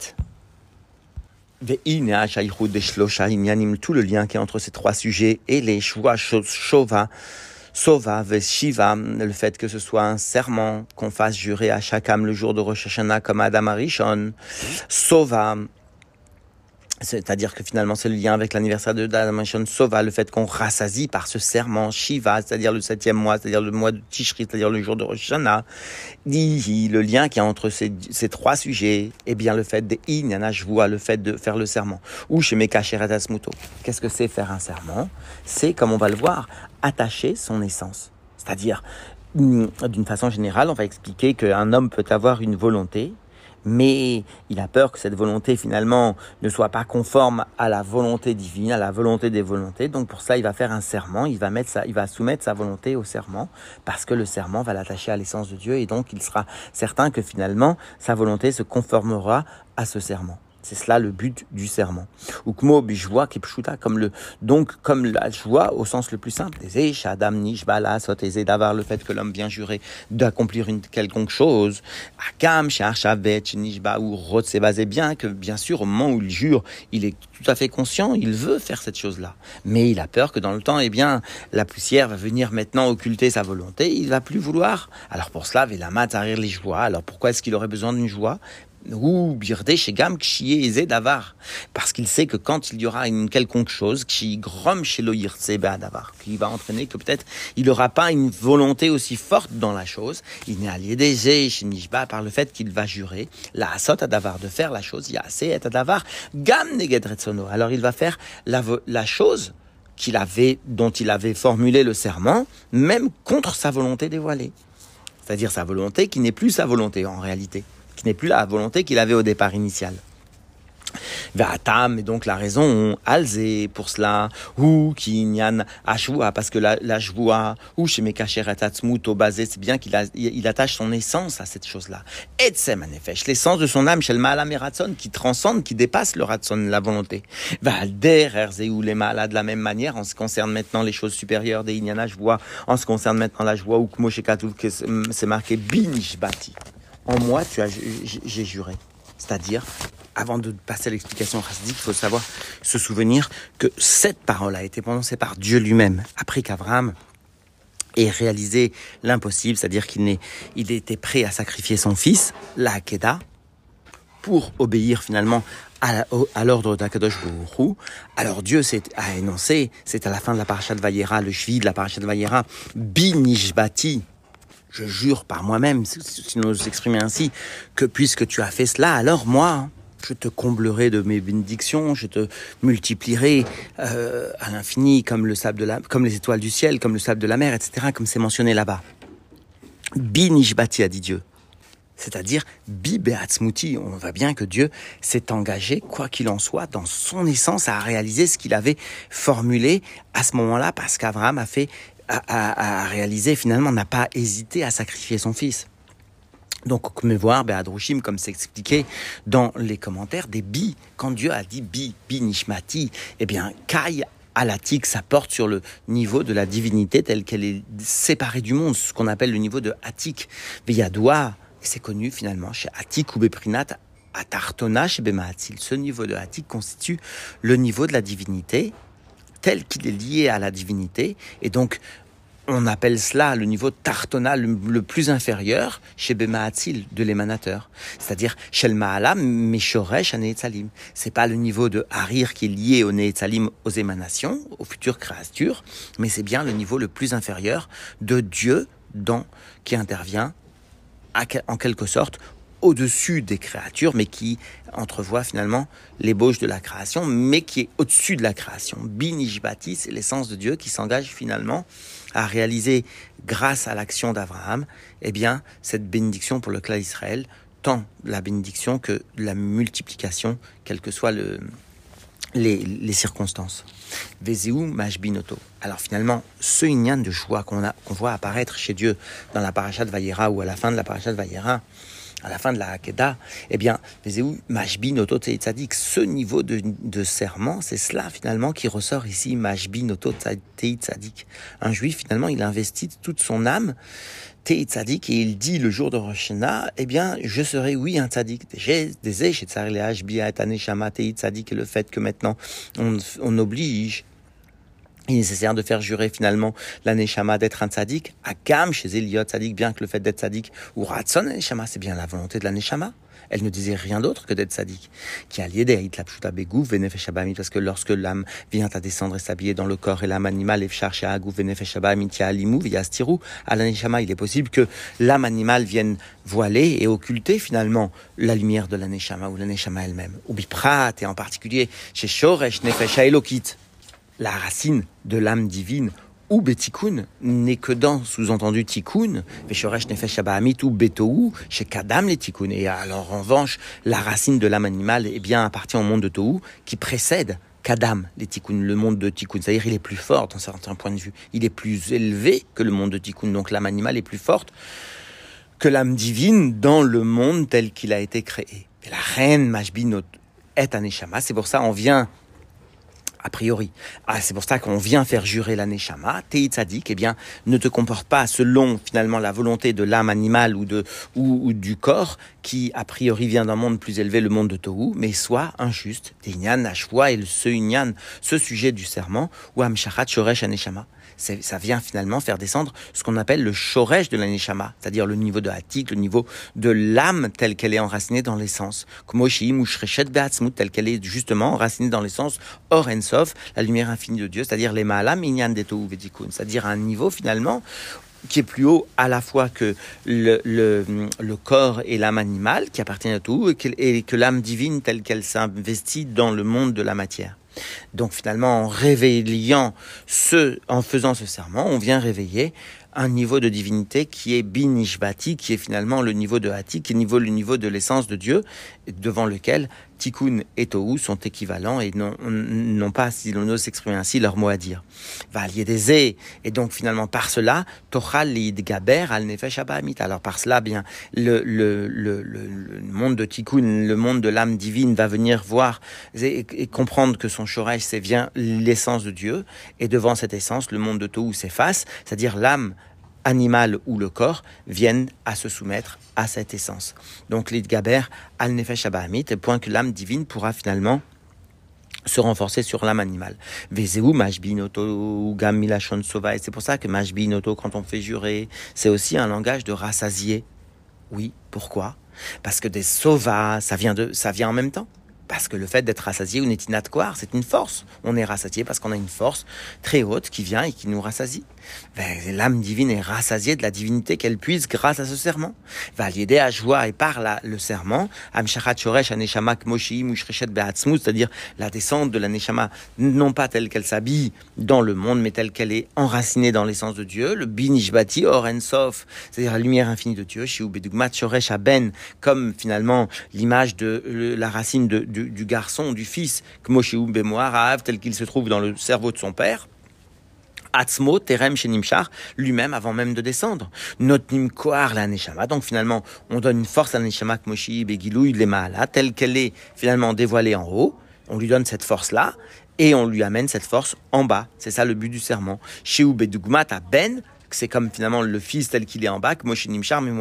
tout le lien qui est entre ces trois sujets et les choix shova, sova, shiva, le fait que ce soit un serment qu'on fasse jurer à chaque âme le jour de Rosh Hashanah comme Adam Arishon, sova, c'est-à-dire que finalement c'est le lien avec l'anniversaire de Damashon Sova, le fait qu'on rassasie par ce serment Shiva, c'est-à-dire le septième mois, c'est-à-dire le mois de Tishri, c'est-à-dire le jour de Rosh Hashanah. Le lien qui y a entre ces, trois sujets, eh bien le fait de vois le fait de faire le serment. Ou chez Meka Muto. Qu'est-ce que c'est faire un serment? C'est, comme on va le voir, attacher son essence. C'est-à-dire, mm, d'une façon générale, on va expliquer qu'un homme peut avoir une volonté, mais il a peur que cette volonté finalement ne soit pas conforme à la volonté divine, à la volonté des volontés. Donc pour ça, il va faire un serment, il va mettre il va soumettre sa volonté au serment parce que le serment va l'attacher à l'essence de Dieu et donc il sera certain que finalement sa volonté se conformera à ce serment. C'est cela le but du serment. Ukmo bijwa kipshuta, comme le, donc, comme la joie au sens le plus simple. Shadam nishbala soteze d'avoir le fait que l'homme vient jurer d'accomplir une quelconque chose. Akam sharshavet nishba ou c'est bien que, bien sûr, au moment où il jure, il est tout à fait conscient, il veut faire cette chose-là. Mais il a peur que dans le temps, eh bien, la poussière va venir maintenant occulter sa volonté, il va plus vouloir. Alors pour cela, Velama rire les joies. Alors pourquoi est-ce qu'il aurait besoin d'une joie? Ou davar. Parce qu'il sait que quand il y aura une quelconque chose, qui grom chez davar, qui va entraîner que peut-être il n'aura pas une volonté aussi forte dans la chose, il n'est allié des par le fait qu'il va jurer, la asot davar, de faire la chose, assez et davar, gam Alors il va faire la, la chose qu'il avait, dont il avait formulé le serment, même contre sa volonté dévoilée. C'est-à-dire sa volonté qui n'est plus sa volonté en réalité qui n'est plus la volonté qu'il avait au départ initial. Vatam, et donc la raison, alzé pour cela, ou kinyan ashua, parce que la, la ou au basé, c'est bien qu'il il attache son essence à cette chose-là. Et manifeste l'essence de son âme, shel ma'alam qui transcende, qui dépasse le ratson, la volonté. Valder, ou les de la même manière, en ce qui concerne maintenant les choses supérieures des inyana joua, en ce qui concerne maintenant la joie, ou que c'est marqué binishbati en moi, tu as, j'ai juré. C'est-à-dire, avant de passer à l'explication chassidique, il faut savoir, se souvenir que cette parole a été prononcée par Dieu lui-même, après qu'Abraham ait réalisé l'impossible, c'est-à-dire qu'il il était prêt à sacrifier son fils, la Hakeda, pour obéir finalement à l'ordre d'Akadosh Hu. Alors Dieu a énoncé, c'est à la fin de la parasha de Vayera, le cheville de la parasha de Vayera, Binishbati, je jure par moi-même, si nous exprimer ainsi, que puisque tu as fait cela, alors moi, je te comblerai de mes bénédictions, je te multiplierai euh, à l'infini comme le sable de la, comme les étoiles du ciel, comme le sable de la mer, etc., comme c'est mentionné là-bas. Binishbati a dit Dieu. C'est-à-dire, bi beatzmuti. On voit bien que Dieu s'est engagé, quoi qu'il en soit, dans son essence, à réaliser ce qu'il avait formulé à ce moment-là, parce qu'Abraham a fait à, réaliser, finalement, n'a pas hésité à sacrifier son fils. Donc, comme voir, Be'adrushim, comme c'est expliqué dans les commentaires, des bi, quand Dieu a dit bi, bi nishmati, eh bien, kai alatik, ça porte sur le niveau de la divinité telle qu'elle est séparée du monde, ce qu'on appelle le niveau de atik. Veyadoua, c'est connu finalement chez atik ou beprinat, atartona chez bemaatil. Ce niveau de atik constitue le niveau de la divinité tel qu'il est lié à la divinité. Et donc, on appelle cela le niveau tartona le, plus inférieur chez Bemaatzil, de l'émanateur. C'est-à-dire, Shel Ma'alam, Meshoresh. C'est pas le niveau de Harir qui est lié au Neetzalim, aux émanations, aux futures créatures, mais c'est bien le niveau le plus inférieur de Dieu dans, qui intervient en quelque sorte au-dessus des créatures, mais qui entrevoit finalement l'ébauche de la création, mais qui est au-dessus de la création. Binishbati, c'est l'essence de Dieu qui s'engage finalement à réaliser, grâce à l'action d'Abraham, eh bien, cette bénédiction pour le clan d'Israël, tant la bénédiction que la multiplication, quelles que soient le, les, circonstances. Vezeu Mashbinoto. Alors finalement, ce inyan de joie qu'on voit apparaître chez Dieu dans la paracha de Vayera ou à la fin de la paracha de Vayera, à la fin de la Hakeda, eh bien, Mashbin Oto Tzadik, ce niveau de, serment, c'est cela finalement qui ressort ici, Mashbin Oto Tzadik. Un juif, finalement, il investit toute son âme, Tzadik, et il dit le jour de Rosh eh bien, je serai, oui, un Tzadik. Des et le fait que maintenant, on oblige il est nécessaire de faire jurer finalement la d'être un tzaddik, à Gam chez Eliot tzaddik, bien que le fait d'être tzaddik, ou Ratson Neshama, c'est bien la volonté de la elle ne disait rien d'autre que d'être sadique. Qui a lié des begou venefeshabamit, parce que lorsque l'âme vient à descendre et s'habiller dans le corps et l'âme animale, efchar sheagou venefeshabamit yalimou à l'aneshama, il est possible que l'âme animale vienne voiler et occulter finalement la lumière de l'aneshama ou l'aneshama elle-même. Ou biprat, et en particulier chez shoresh nefesh elokit, la racine de l'âme divine ou betikun n'est que dans, sous-entendu tikkun, veshoresh nefesh ou betou, chez kadam les tikkun. Et alors, en revanche, la racine de l'âme animale, eh bien, appartient au monde de Tohu, qui précède kadam les tikkun, le monde de tikkun. C'est-à-dire, il est plus fort d'un certain point de vue. Il est plus élevé que le monde de tikkun. Donc, l'âme animale est plus forte que l'âme divine dans le monde tel qu'il a été créé. Et la reine Mashbin est un échama. C'est pour ça, on vient a priori. Ah, c'est pour ça qu'on vient faire jurer la Neshama. Eh bien, ne te comporte pas selon finalement la volonté de l'âme animale ou, de, ou, du corps qui, a priori, vient d'un monde plus élevé, le monde de Tohu, mais soit injuste. Teinyan, Ashwa et ce ce sujet du serment, ou Amshachat Shoresh Aneshama ça vient finalement faire descendre ce qu'on appelle le shoresh de la c'est-à-dire le niveau de Hatik, le niveau de l'âme telle qu'elle est enracinée dans l'essence. Kumoshi, Mushreshet Beatzmut, telle qu'elle est justement enracinée dans l'essence, Or Ensof, la lumière infinie de Dieu, c'est-à-dire les Ma'alam Inyan Deto c'est-à-dire un niveau finalement qui est plus haut à la fois que le, corps et l'âme animale qui appartiennent à tout et que l'âme divine telle qu'elle s'investit dans le monde de la matière. Donc finalement, en réveillant ce, en faisant ce serment, on vient réveiller un niveau de divinité qui est binishbati, qui est finalement le niveau de Hati, qui est le niveau de l'essence de Dieu, devant lequel Tikkun et Tohu sont équivalents et n'ont pas, si l'on ose s'exprimer ainsi, leur mot à dire. Va des et donc finalement par cela, Tochal gaber al nefesh Alors par cela, bien, le, le, le, le, monde de Tikkun, le monde de l'âme divine va venir voir et, comprendre que son shoresh, c'est bien l'essence de Dieu, et devant cette essence, le monde de Tohu s'efface, c'est-à-dire l'âme animal ou le corps viennent à se soumettre à cette essence. Donc l'idgaber al nefesh abahamit, point que l'âme divine pourra finalement se renforcer sur l'âme animale. Vezeu majbinoto gam milachon sova. Et c'est pour ça que majbinoto, quand on fait jurer, c'est aussi un langage de rassasier. Oui, pourquoi? Parce que des sova, ça vient de, ça vient en même temps. Parce que le fait d'être rassasié ou quoi c'est une force. On est rassasié parce qu'on a une force très haute qui vient et qui nous rassasie. Ben, l'âme divine est rassasiée de la divinité qu'elle puise grâce à ce serment. Va l'aider à joie et par le serment, c'est-à-dire la descente de la neshama, non pas telle qu'elle s'habille dans le monde, mais telle qu'elle est enracinée dans l'essence de Dieu, le binishbati or ensof, c'est-à-dire la lumière infinie de Dieu, ben, comme finalement l'image de la racine du, garçon, du fils, tel qu'il se trouve dans le cerveau de son père. Atzmo, Terem, Shenimshar, lui-même avant même de descendre. Koar la Neshama. Donc finalement, on donne une force à la Neshama, Kmoshi, Begilou, Lemaala, telle qu'elle est finalement dévoilée en haut. On lui donne cette force-là et on lui amène cette force en bas. C'est ça le but du serment. Bedugmat Ben, c'est comme finalement le fils tel qu'il est en bas, Moshe Nimshar, mais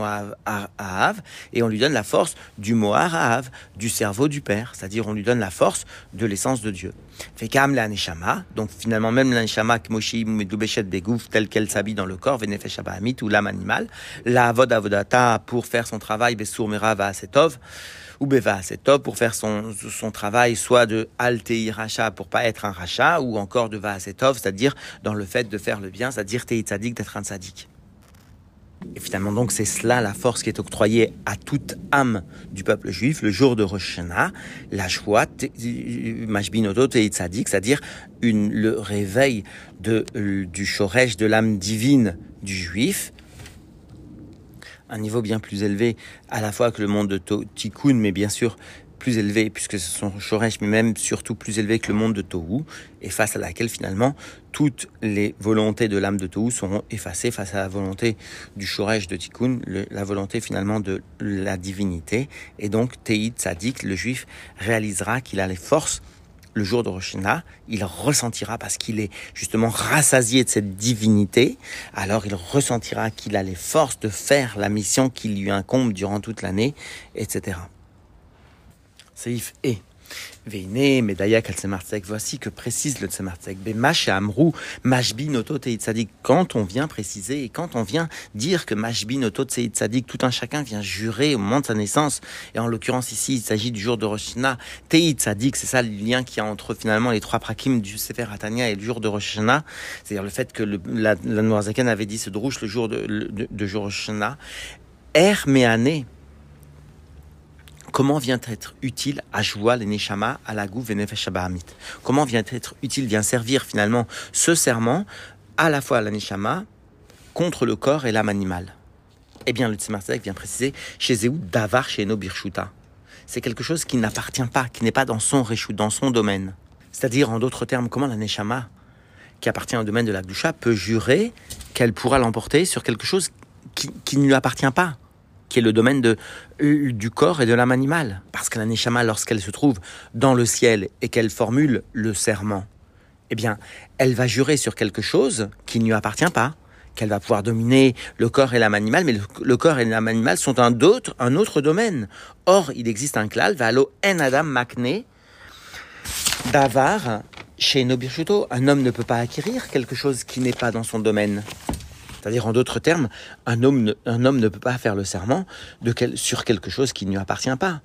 Ahav, et on lui donne la force du Mohar Ahav, du cerveau du Père, c'est-à-dire on lui donne la force de l'essence de Dieu. Fekam donc finalement même la Neshama, Moshe Medubeshet Begouf, telle qu'elle s'habille dans le corps, Venefesh Abahamit, ou l'âme animale, la Avod Avodata pour faire son travail, Besur Merava Asetov, ou Beva top pour faire son, son travail, soit de Altei Racha pour pas être un Racha, ou encore de Vaasetov, c'est-à-dire dans le fait de faire le bien, c'est-à-dire Tei Tzadik, d'être un Tzadik. Et finalement, donc, c'est cela la force qui est octroyée à toute âme du peuple juif le jour de Rosh Hashanah, la joie, Mashbinoto Tzadik, c'est-à-dire le réveil de, du Shoresh, de l'âme divine du juif, un niveau bien plus élevé, à la fois que le monde de Tikkun, mais bien sûr plus élevé, puisque ce sont Shoresh, mais même surtout plus élevé que le monde de Tohu, et face à laquelle finalement toutes les volontés de l'âme de Tohu seront effacées face à la volonté du Shoresh de Tikkun, la volonté finalement de la divinité. Et donc Teit Tzadik, le juif, réalisera qu'il a les forces le jour de Rosh il ressentira parce qu'il est justement rassasié de cette divinité, alors il ressentira qu'il a les forces de faire la mission qui lui incombe durant toute l'année, etc. Seif et Veine, Medayak al voici que précise le Tzemartzek. Bemash et Amrou, Mashbi Noto Tzadik. Quand on vient préciser et quand on vient dire que Mashbi Noto Tzadik, tout un chacun vient jurer au moment de sa naissance, et en l'occurrence ici, il s'agit du jour de Rosh Hashanah, Tzadik, c'est ça le lien qu'il y a entre finalement les trois prakim du Sefer Hatania et le jour de Rosh c'est-à-dire le fait que la, la avait dit ce drouche le jour de, de, de Meane, comment vient être utile à Joua les Neshama à la Venefesh Comment vient être utile, vient servir finalement ce serment à la fois à la Neshama contre le corps et l'âme animale? Eh bien, le Tzemar vient préciser chez Zéou Davar chez Birshuta. C'est quelque chose qui n'appartient pas, qui n'est pas dans son réchou, dans son domaine. C'est-à-dire, en d'autres termes, comment la Neshama, qui appartient au domaine de la Gdusha, peut jurer qu'elle pourra l'emporter sur quelque chose qui ne lui appartient pas? Qui est le domaine euh, du corps et de l'âme animale. Parce que la lorsqu'elle se trouve dans le ciel et qu'elle formule le serment, eh bien, elle va jurer sur quelque chose qui ne lui appartient pas, qu'elle va pouvoir dominer le corps et l'âme animale, mais le, corps et l'âme animale sont un, autre, un autre domaine. Or, il existe un klal, valo en adam makne, davar, chez Nobirchuto. Un homme ne peut pas acquérir quelque chose qui n'est pas dans son domaine. C'est-à-dire, en d'autres termes, un homme, ne, un homme ne peut pas faire le serment sur quelque chose qui ne lui appartient pas.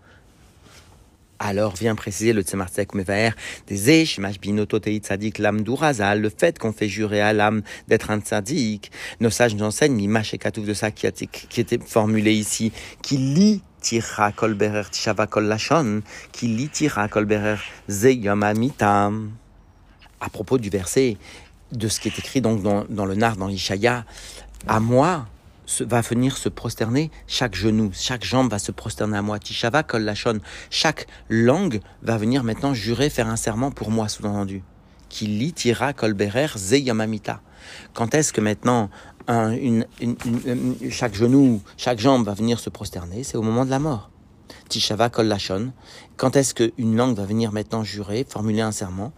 Alors vient préciser le Tzemar Mevaer des Tzadik l'âme d'Urazal, le fait qu'on fait jurer à l'âme d'être un tzadik. Nos sages nous enseignent, Mimash et Katouf de ça qui, qui était formulé ici, qui lit tira kolberer tishava kol lachon, qui lit tira kolberer. À propos du verset, de ce qui est écrit donc dans, le Nar, dans l'Ishaya, à moi va venir se prosterner chaque genou, chaque jambe va se prosterner à moi. Tishava kol lachon, chaque langue va venir maintenant jurer, faire un serment pour moi, sous-entendu. Qui tira kol berer zeyamamita. Quand est-ce que maintenant chaque genou, chaque jambe va venir se prosterner? C'est au moment de la mort. Tishava kol lachon. Quand est-ce qu'une langue va venir maintenant jurer, formuler un serment.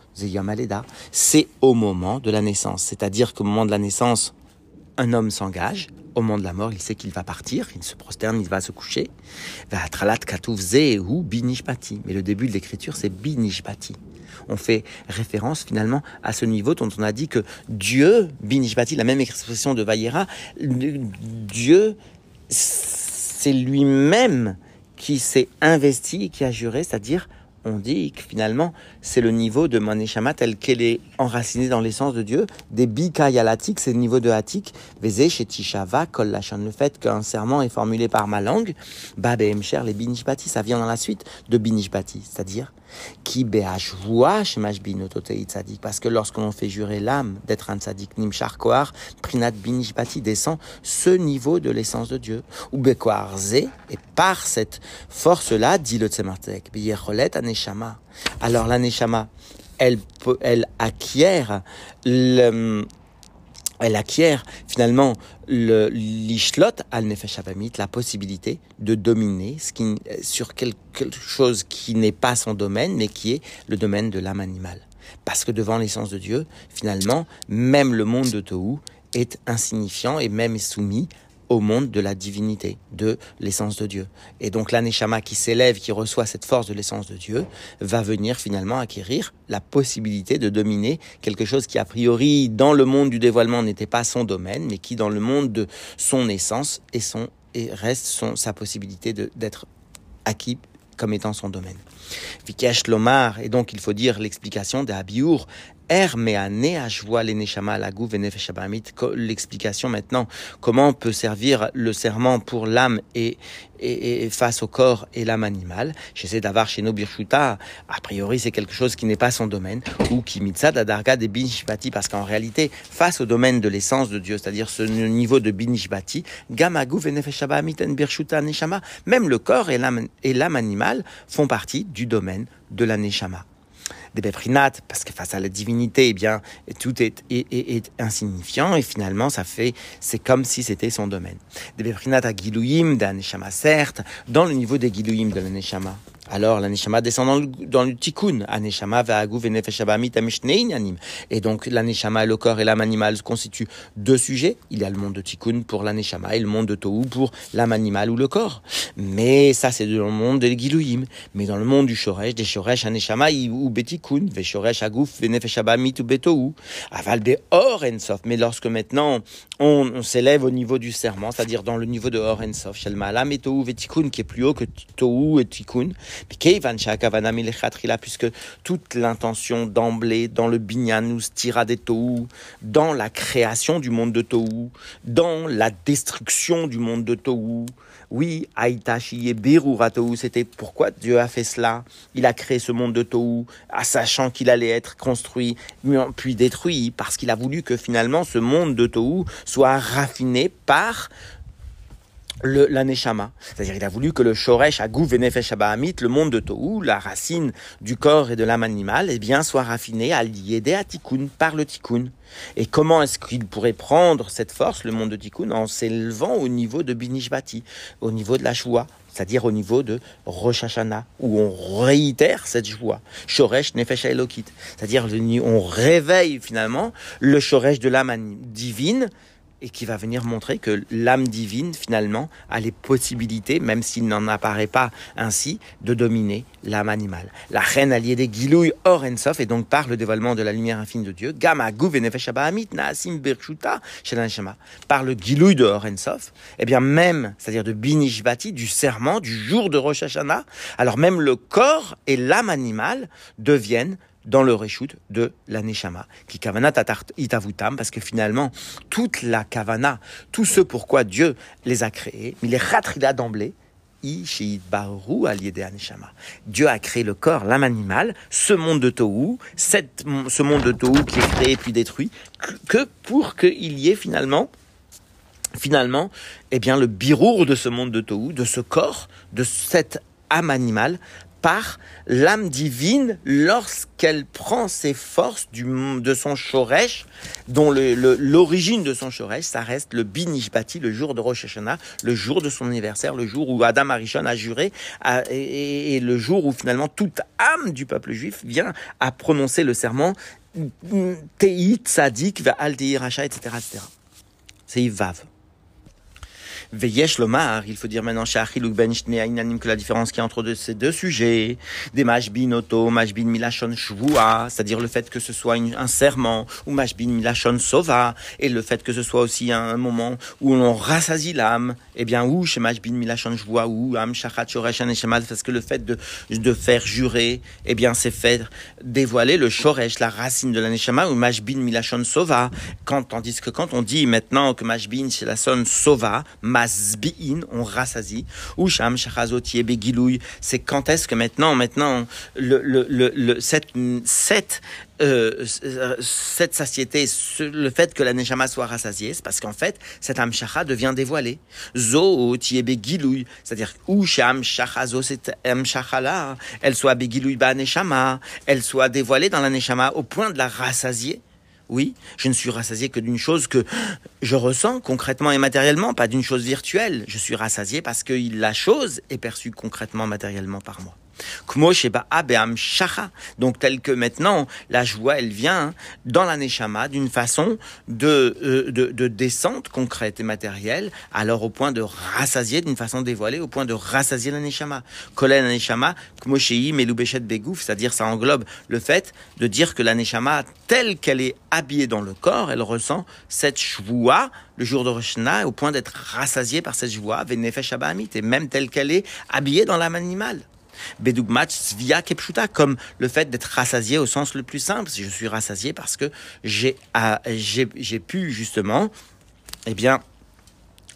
C'est au moment de la naissance. C'est-à-dire qu'au moment de la naissance, un homme s'engage. Au moment de la mort, il sait qu'il va partir, il se prosterne, il va se coucher. Mais le début de l'écriture, c'est binishpati. On fait référence finalement à ce niveau dont on a dit que Dieu, binishpati, la même expression de Vayera, Dieu, c'est lui-même qui s'est investi, qui a juré, c'est-à-dire on dit que finalement, c'est le niveau de Maneshama tel qu'elle est enracinée dans l'essence de Dieu. Des bika yalatik, c'est le niveau de hatik. Veze chez Tishava, kol Le fait qu'un serment est formulé par ma langue, ba cher les binishbati, ça vient dans la suite de binishbati, c'est-à-dire qui tzadik. Parce que lorsque l'on fait jurer l'âme d'être un tzadik, nimshar koar, prinat binishbati descend ce niveau de l'essence de Dieu. Ou bekoar et par cette force-là, dit le tzemartek, aneshama. Alors l'aneshama, elle, elle acquiert le, elle acquiert finalement l'ishlot al nefesh la possibilité de dominer ce qui, sur quelque chose qui n'est pas son domaine, mais qui est le domaine de l'âme animale. Parce que devant l'essence de Dieu, finalement, même le monde de Tohu est insignifiant et même soumis au monde de la divinité, de l'essence de Dieu. Et donc l'aneshama qui s'élève, qui reçoit cette force de l'essence de Dieu, va venir finalement acquérir la possibilité de dominer quelque chose qui a priori dans le monde du dévoilement n'était pas son domaine, mais qui dans le monde de son essence et son et reste son, sa possibilité d'être acquis comme étant son domaine. Vikesh Lomar, et donc il faut dire l'explication d'Abiour, L'explication maintenant, comment peut servir le serment pour l'âme et, et, face au corps et l'âme animale. J'essaie d'avoir chez nos Birchuta, a priori c'est quelque chose qui n'est pas son domaine, ou qui mitsa dadarga des binishbati, parce qu'en réalité, face au domaine de l'essence de Dieu, c'est-à-dire ce niveau de binishbati, gamagu birchuta neshama, même le corps et l'âme animale font partie du domaine de la neshama des beprinat, parce que face à la divinité, eh bien, tout est, insignifiant, et finalement, ça fait, c'est comme si c'était son domaine. Des beprinat à gilouim, d'un certes, dans le niveau des gilouim de l'aneshama. Alors l'aneshama descend dans le, dans le tikkun. Aneshama inyanim. Et donc l'aneshama, le corps et l'âme animale constituent deux sujets. Il y a le monde de tikkun pour l'aneshama et le monde de tohu pour l'âme animale ou le corps. Mais ça c'est dans le monde des gilouim. Mais dans le monde du shoresh, des shoresh aneshama ou betikun, ve'shoresh aguf ve'nefesh ou betohu. Aval or ensof. Mais lorsque maintenant on, s'élève au niveau du serment, c'est-à-dire dans le niveau de or ensof, shelma alam et tohu qui est plus haut que tohu et tikkun, puisque toute l'intention d'emblée dans le binyan nous tira des Tohu, dans la création du monde de Tohu, dans la destruction du monde de Tohu. Oui, Aïtachi et c'était pourquoi Dieu a fait cela? Il a créé ce monde de Tohu, sachant qu'il allait être construit, puis détruit, parce qu'il a voulu que finalement ce monde de Tohu soit raffiné par le l'aneshama. C'est-à-dire, il a voulu que le shoresh agou venefesh le monde de Tohu, la racine du corps et de l'âme animale, eh bien, soit raffiné à l'yédé à tikkun, par le tikkun. Et comment est-ce qu'il pourrait prendre cette force, le monde de tikkun, en s'élevant au niveau de binishbati, au niveau de la choua, c'est-à-dire au niveau de Rosh où on réitère cette joie. Shoresh Nefesh Elokit. C'est-à-dire, on réveille finalement le Shoresh de l'âme divine, et qui va venir montrer que l'âme divine, finalement, a les possibilités, même s'il n'en apparaît pas ainsi, de dominer l'âme animale. La reine alliée des Gilouy Or Ensof, et donc par le dévoilement de la lumière infinie de Dieu, Gama Gouv Amit Naasim Berchuta par le Gilouy de Or Ensof, eh bien même, c'est-à-dire de Binishbati, du serment, du jour de Rosh Hashanah, alors même le corps et l'âme animale deviennent dans le reshoot de la Neshama, qui kavana itavutam, parce que finalement, toute la kavana, tout ce pourquoi Dieu les a créés, il les ratrida d'emblée, Dieu a créé le corps, l'âme animale, ce monde de Tohu, ce monde de Tohu qui est créé puis détruit, que pour qu'il y ait finalement finalement, eh bien, le birour de ce monde de Tohu, de ce corps, de cette âme animale, par l'âme divine lorsqu'elle prend ses forces du, de son Shoresh, dont l'origine de son Shoresh, ça reste le Binishbati, le jour de Rosh Hashanah, le jour de son anniversaire, le jour où Adam Arishon a juré, et, le jour où finalement toute âme du peuple juif vient à prononcer le serment Teit Tzadik, Al etc., etc. C'est Ivav. Veyesh Lomar, il faut dire maintenant Ben que la différence qui est entre ces deux sujets, des Mashbin Oto, Mashbin Milachon Shvua, c'est-à-dire le fait que ce soit un serment, ou Mashbin Milachon Sova, et le fait que ce soit aussi un moment où l'on rassasie l'âme, eh bien, ou chez Mashbin Milachon Shvua, ou Am Shachat parce que le fait de, de faire jurer, eh bien, c'est faire dévoiler le Shoresh, la racine de la Neshama, ou Mashbin Milachon Sova, quand, tandis que quand on dit maintenant que Mashbin, c'est la sonne Sova, masbi'in, on rassasie, ou sham begilouy, c'est quand est-ce que maintenant, maintenant, le, le, le, cette, cette, euh, cette satiété, le fait que la neshama soit rassasiée, c'est parce qu'en fait, cette amshacha devient dévoilée. Zo tiebe gilouy, c'est-à-dire ou sham shachazo, cette amshacha là, elle soit begilouy ba neshama, elle soit dévoilée dans la neshama au point de la rassasier. Oui, je ne suis rassasié que d'une chose que je ressens concrètement et matériellement, pas d'une chose virtuelle. Je suis rassasié parce que la chose est perçue concrètement, matériellement par moi. Donc tel que maintenant, la joie, elle vient dans la neshama d'une façon de, euh, de, de, descente concrète et matérielle, alors au point de rassasier, d'une façon dévoilée, au point de rassasier la neshama. Kolen la begouf, c'est-à-dire ça englobe le fait de dire que la neshama, telle qu'elle est habillée dans le corps, elle ressent cette joie le jour de Rosh au point d'être rassasiée par cette joie, et même telle qu'elle est habillée dans l'âme animale. Bedugmat via kepshuta, comme le fait d'être rassasié au sens le plus simple. Je suis rassasié parce que j'ai, ah, pu justement, eh bien,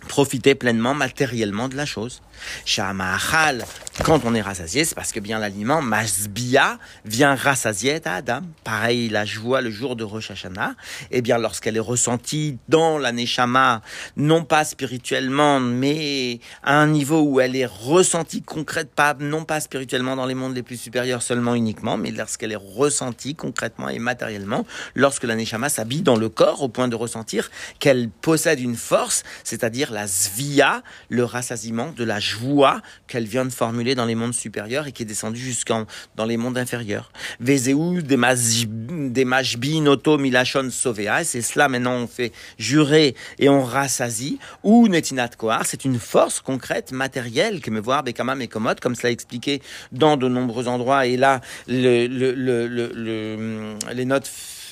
profiter pleinement matériellement de la chose. Shamahal, quand on est rassasié, c'est parce que bien l'aliment, masbia, vient rassasier à Adam. Pareil, la joie le jour de Rosh Hashanah, eh bien lorsqu'elle est ressentie dans la Neshama, non pas spirituellement, mais à un niveau où elle est ressentie concrète, pas, non pas spirituellement dans les mondes les plus supérieurs seulement uniquement, mais lorsqu'elle est ressentie concrètement et matériellement, lorsque la Neshama s'habille dans le corps au point de ressentir qu'elle possède une force, c'est-à-dire la zvia, le rassasiement de la joie qu'elle vient de formuler dans les mondes supérieurs et qui est descendue jusqu'en dans les mondes inférieurs. Vezeu des majbin auto milachon sovea, c'est cela maintenant on fait jurer et on rassasie. Ou netinat koar, c'est une force concrète, matérielle, que me voir bekama commode, comme cela expliqué dans de nombreux endroits. Et là, le, le, le, les notes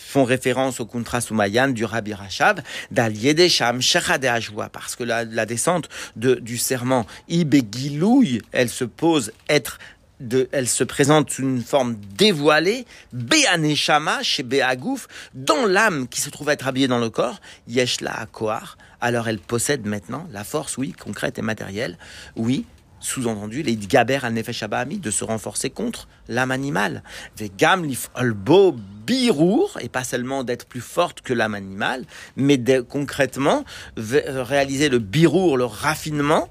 font référence au contrat Soumayan du Rabbi Rachav, d'Aliedesham, Shechade parce que la, descente de, du serment Ibegilouy, elle se pose être de, elle se présente sous une forme dévoilée, Béaneshama chez Béagouf, dans l'âme qui se trouve être habillée dans le corps, Yeshla Akoar, alors elle possède maintenant la force, oui, concrète et matérielle, oui, sous-entendu, les gaber al nefesh de se renforcer contre l'âme animale. Vegam lif olbo birour, et pas seulement d'être plus forte que l'âme animale, mais de, concrètement réaliser le birour, le raffinement,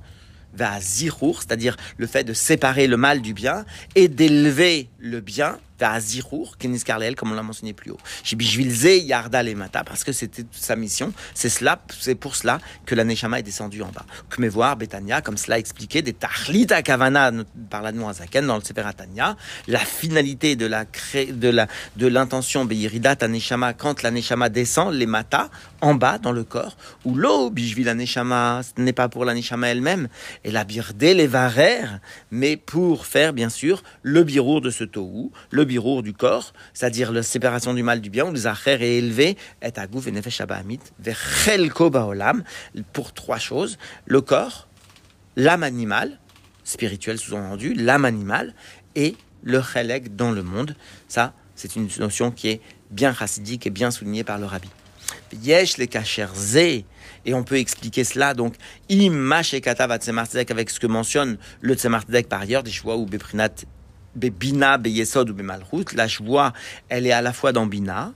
va c'est-à-dire le fait de séparer le mal du bien et d'élever le bien Zirour, Kenis Karleel, comme on l'a mentionné plus haut. Shibishvilze Yarda Mata, parce que c'était sa mission. C'est cela, c'est pour cela que la Neshama est descendue en bas. Que voir Betania, comme cela expliqué, des Tachlita Kavana par la Azaken dans le Seperatania, la finalité de la de la, de l'intention Beiridat Neshama quand la Neshama descend, les Mata, en bas dans le corps, où l'eau, Bishvil la ce n'est pas pour la Neshama elle-même, et la Birde les Varer, mais pour faire, bien sûr, le birour de ce Tohu, le birour du corps, c'est-à-dire la séparation du mal du bien, où les acher est élevé, et agouf et nefesh vers baolam, pour trois choses, le corps, l'âme animale, spirituelle sous-entendu, l'âme animale, et le chelek dans le monde. Ça, c'est une notion qui est bien chassidique et bien soulignée par le rabbi. Yesh le kacher et on peut expliquer cela donc im avec ce que mentionne le Tzemartzek par ailleurs des choix ou beprinat Bina, Beyesod ou Bemalchut, la joie, elle est à la fois dans Bina,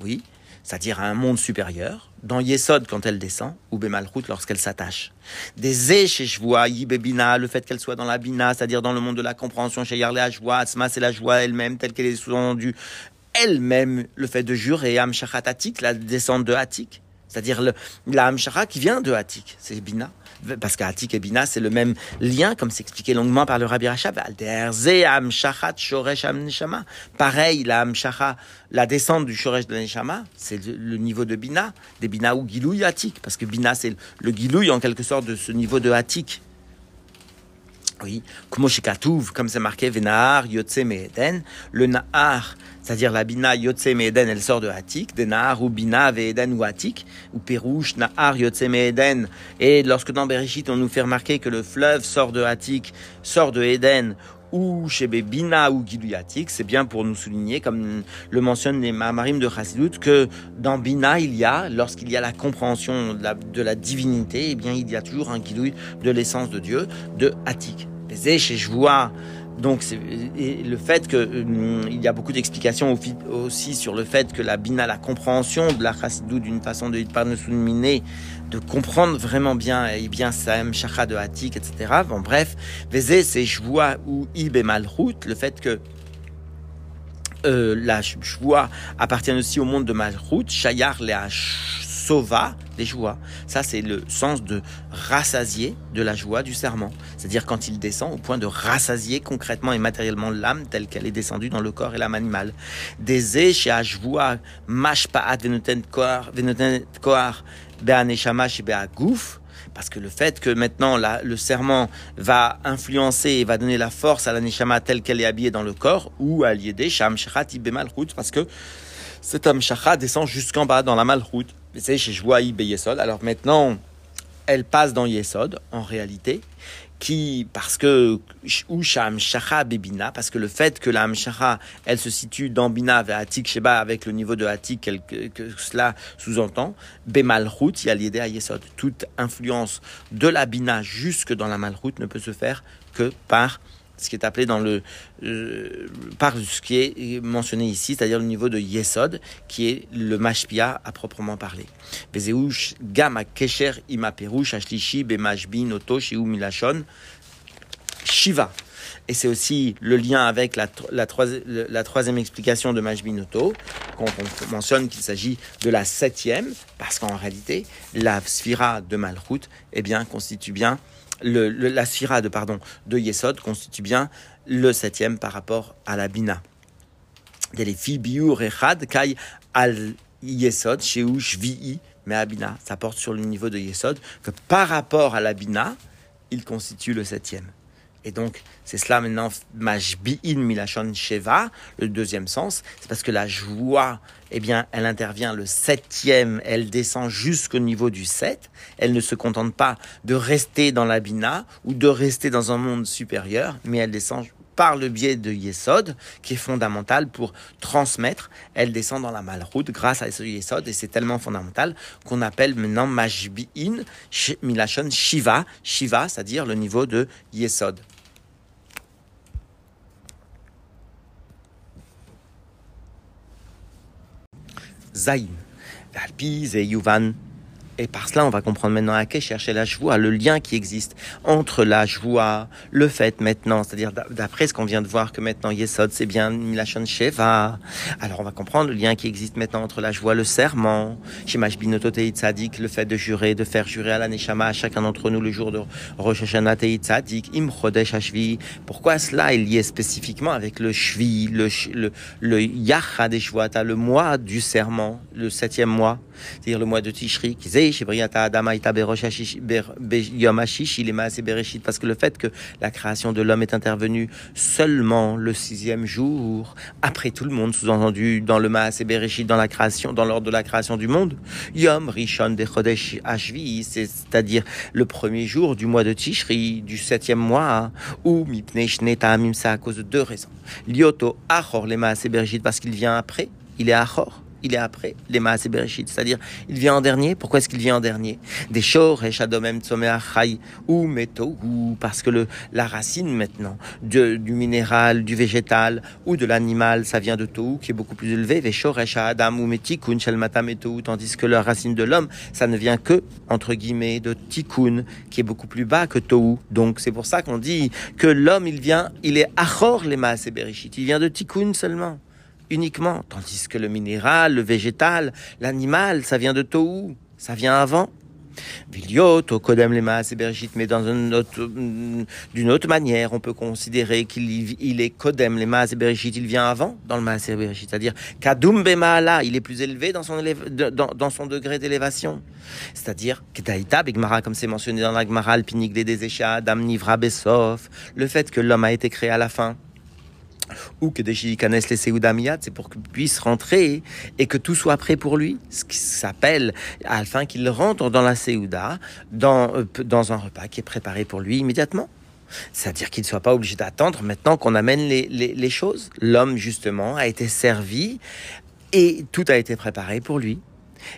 oui, c'est-à-dire à un monde supérieur, dans Yesod quand elle descend, ou Bemalchut lorsqu'elle s'attache. Des Sheshvoa, Bina, le fait qu'elle soit dans la Bina, c'est-à-dire dans le monde de la compréhension, chez Yarle Joie, Asma c'est la joie elle-même, telle qu'elle est sous-entendue, elle-même, le fait de jurer, Amshachat Atik, la descente de Atik, c'est-à-dire la Amshara qui vient de Atik, c'est Bina parce qu'Atik et Bina, c'est le même lien, comme c'est expliqué longuement par le Rabbi Rachab. Pareil, la Amshacha, la descente du Shoresh de Neshama, c'est le niveau de Bina, des Bina ou Gilouy Atik, parce que Bina, c'est le Gilouy en quelque sorte de ce niveau de Atik. Oui, comme c'est marqué, Venahar, Yotse, Eden, le Nahar, c'est-à-dire la Bina Yotse Eden, elle sort de Hatik, de Nahar ou Bina Eden ou Hatik, ou Perouche, Nahar Yotse Eden. Et lorsque dans Bereshit, on nous fait remarquer que le fleuve sort de Hatik, sort de Eden, ou chez Bina ou Giluyatik, c'est bien pour nous souligner, comme le mentionnent les Mamarim de Chassidut, que dans Bina, il y a, lorsqu'il y a la compréhension de la, divinité, eh bien, il y a toujours un Gilouy de l'essence de Dieu, de Hatik. chez vois donc, et le fait qu'il euh, il y a beaucoup d'explications aussi sur le fait que la bina, la compréhension de la chassidou d'une façon de miner, de comprendre vraiment bien, et bien Saem, Shacha de Hatik, etc. Bon, bref, Vézé, c'est Shvoa ou Ib et le fait que euh, la Shvoa appartient aussi au monde de Malchut, Shayar, le Sova, les joies. Ça, c'est le sens de rassasier de la joie du serment. C'est-à-dire quand il descend au point de rassasier concrètement et matériellement l'âme telle qu'elle est descendue dans le corps et l'âme animale. Des chez Ashvoa, Mashpaat, Venoten Koar, parce que le fait que maintenant le serment va influencer et va donner la force à la neshama telle qu'elle est habillée dans le corps, ou à bemalchut, parce que cet amshacha descend jusqu'en bas dans la malchut. C'est chez Yesod. Alors maintenant, elle passe dans Yesod, en réalité, qui, parce que, ou Shacha Bebina, parce que le fait que la Hamshacha, elle se situe dans Bina vers Atik Sheba avec le niveau de Atik que, que cela sous-entend, Bemalchut, il y a l'idée à Yesod. Toute influence de la Bina jusque dans la Malchut ne peut se faire que par ce qui est appelé dans le par ce qui est mentionné ici, c'est-à-dire le niveau de Yesod, qui est le mashpia à proprement parler. Kesher imaperush ashlishi bemashbin oto milashon shiva. Et c'est aussi le lien avec la, la, la troisième explication de Majbinoto, quand on mentionne qu'il s'agit de la septième, parce qu'en réalité, la sphira de Malchut eh bien, constitue bien le, la sphira de, pardon, de Yesod constitue bien le septième par rapport à la Bina. kai al Yesod, shvi'i, mais Abina, ça porte sur le niveau de Yesod, que par rapport à la Bina, il constitue le septième. Et donc, c'est cela maintenant, Majbi'in Milachon Sheva, le deuxième sens. C'est parce que la joie, eh bien, elle intervient le septième, elle descend jusqu'au niveau du sept. Elle ne se contente pas de rester dans la Bina ou de rester dans un monde supérieur, mais elle descend par le biais de Yesod, qui est fondamental pour transmettre. Elle descend dans la malroute grâce à ce Yesod, et c'est tellement fondamental qu'on appelle maintenant Majbi'in Milachon Shiva, Shiva, c'est-à-dire le niveau de Yesod. sein. Dar Pise Juvan et par cela, on va comprendre maintenant à quai chercher la joie, le lien qui existe entre la joie, le fait maintenant, c'est-à-dire d'après ce qu'on vient de voir que maintenant Yesod, c'est bien Milachon Sheva. Alors on va comprendre le lien qui existe maintenant entre la joie, le serment, Shimash Binototei Tzadik, le fait de jurer, de faire jurer à la Neshama à chacun d'entre nous le jour de Rosh Hashanah Tzadik, Im Chodesh Hashvi. Pourquoi cela est lié spécifiquement avec le Shvi, le, le, le Yachad le mois du serment, le septième mois, c'est-à-dire le mois de Tishri, parce que le fait que la création de l'homme est intervenue seulement le sixième jour, après tout le monde, sous-entendu dans le Maas Bereshit, dans la création, dans l'ordre de la création du monde, Yom Rishon de Chodesh c'est-à-dire le premier jour du mois de Tishri, du septième mois, ou Mipnei Shneta Amimsa à cause de deux raisons. Lioto Achor le Maas Bereshit parce qu'il vient après, il est Achor il est après les Maasé Bereshit, c'est-à-dire il vient en dernier. Pourquoi est-ce qu'il vient en dernier? Des Shor Adomem ou Meto ou parce que le, la racine maintenant du minéral, du végétal ou de l'animal, ça vient de Tou qui est beaucoup plus élevé. Veshor Adam ou Metikun Shalmata Metou, tandis que la racine de l'homme, ça ne vient que entre guillemets de Tikkun qui est beaucoup plus bas que Tou. Donc c'est pour ça qu'on dit que l'homme il vient, il est Achor les Maasé Bereshit, il vient de Tikkun seulement uniquement, tandis que le minéral, le végétal, l'animal, ça vient de Tohu, ça vient avant. Viliot, Kodem mais mm, d'une autre manière, on peut considérer qu'il il est Kodem Lema, il vient avant dans le Maase c'est-à-dire Kadum Bemaala, il est plus élevé dans son, degré d'élévation. C'est-à-dire Kedaïta, Bigmara, comme c'est mentionné dans la Gmara, Alpinik, des Dam Nivra Bessof, le fait que l'homme a été créé à la fin ou que des les c'est pour qu'il puisse rentrer et que tout soit prêt pour lui, ce qui s'appelle afin qu'il rentre dans la Séouda, dans, euh, dans un repas qui est préparé pour lui immédiatement. C'est-à-dire qu'il ne soit pas obligé d'attendre maintenant qu'on amène les, les choses. L'homme, justement, a été servi et tout a été préparé pour lui.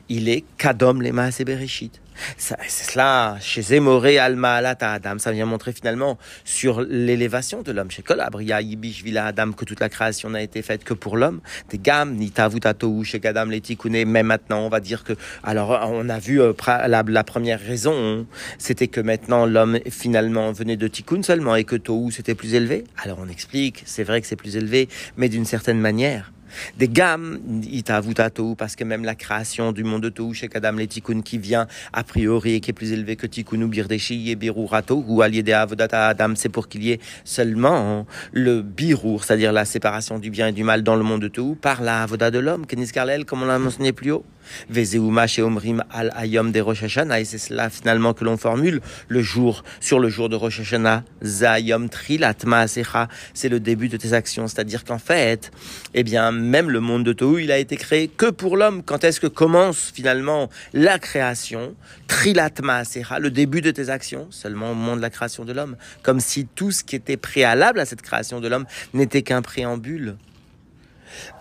Il est Kadom Lema Bereshit. C'est cela, chez Zemoré, Alma, Alata, Adam, ça vient montrer finalement sur l'élévation de l'homme. Chez Kolabria, Yibish, Villa, Adam, que toute la création n'a été faite que pour l'homme. Des gammes, Nita, Vutatou, chez Gadam, Letikune, mais maintenant, on va dire que, alors, on a vu euh, la, première raison, c'était que maintenant l'homme finalement venait de Tikkun seulement et que Tohu c'était plus élevé. Alors on explique, c'est vrai que c'est plus élevé, mais d'une certaine manière. Des gammes, itavutato, parce que même la création du monde de Tou, chez Kadam les qui vient a priori et qui est plus élevé que Tikkun ou Birdeshi et Birurato, ou Aliede Avodata Adam, c'est pour qu'il y ait seulement le Birur, c'est-à-dire la séparation du bien et du mal dans le monde de Tou, par la Avoda de l'homme, Kenis comme on l'a mentionné plus haut. Vezeuma chez Omrim al Ayom de Rosh Hashanah, et c'est cela finalement que l'on formule le jour, sur le jour de Rosh Hashanah, Zayom Trilat Maasecha, c'est le début de tes actions, c'est-à-dire qu'en fait, eh bien, même le monde de Tohu, il a été créé que pour l'homme. Quand est-ce que commence finalement la création? Trilat Maasecha, le début de tes actions, seulement au moment de la création de l'homme. Comme si tout ce qui était préalable à cette création de l'homme n'était qu'un préambule.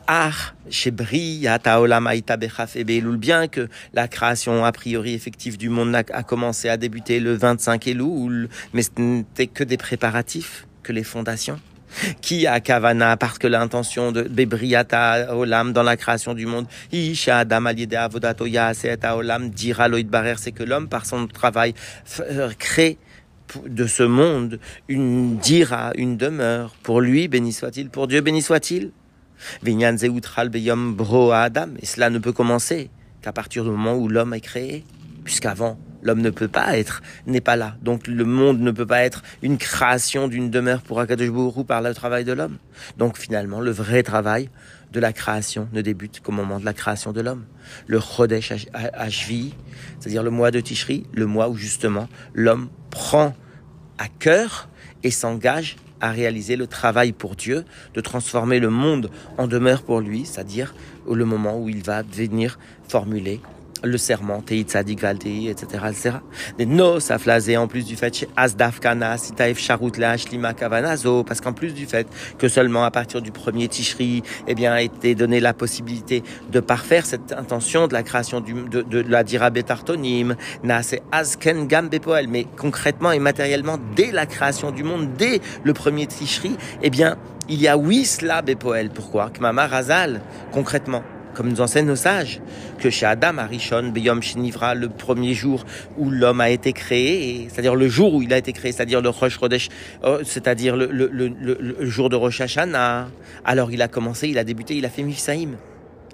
Ah, bien que la création a priori effective du monde a, commencé à débuter le 25 Elul, mais ce n'était que des préparatifs, que les fondations. Qui a Kavana parce que l'intention de Bebriata Olam dans la création du monde, Isha Adam Avodatoya Olam dira Loïd Barer, c'est que l'homme par son travail euh, crée de ce monde une dira, une demeure. Pour lui, béni soit-il, pour Dieu, béni soit-il. Adam. Et cela ne peut commencer qu'à partir du moment où l'homme est créé, puisqu'avant, L'homme ne peut pas être, n'est pas là. Donc le monde ne peut pas être une création d'une demeure pour Akadosh par le travail de l'homme. Donc finalement, le vrai travail de la création ne débute qu'au moment de la création de l'homme. Le Chodesh Ashvi, c'est-à-dire le mois de Tishri, le mois où justement l'homme prend à cœur et s'engage à réaliser le travail pour Dieu, de transformer le monde en demeure pour lui, c'est-à-dire le moment où il va venir formuler le serment, Tei Tzadik Valtei, etc., etc. Des nos aflasé en plus du fait chez Asdafkana, Sitaef Sharut Lima Kavanazo, parce qu'en plus du fait que seulement à partir du premier Tishri, eh bien, a été donné la possibilité de parfaire cette intention de la création du, de, de, la Dira Betartonim, c'est Azken Gam Bepoel, mais concrètement et matériellement, dès la création du monde, dès le premier Tishri, eh bien, il y a Wisla Bepoel. Pourquoi? Kmama Razal, concrètement comme nous enseignent nos sages, que chez Adam Arishon, Beyom Shinivra, le premier jour où l'homme a été créé, c'est-à-dire le jour où il a été créé, c'est-à-dire le Rosh Chodesh, euh, c'est-à-dire le, jour de Rosh Hashanah, alors il a commencé, il a débuté, il a fait Mifsaïm,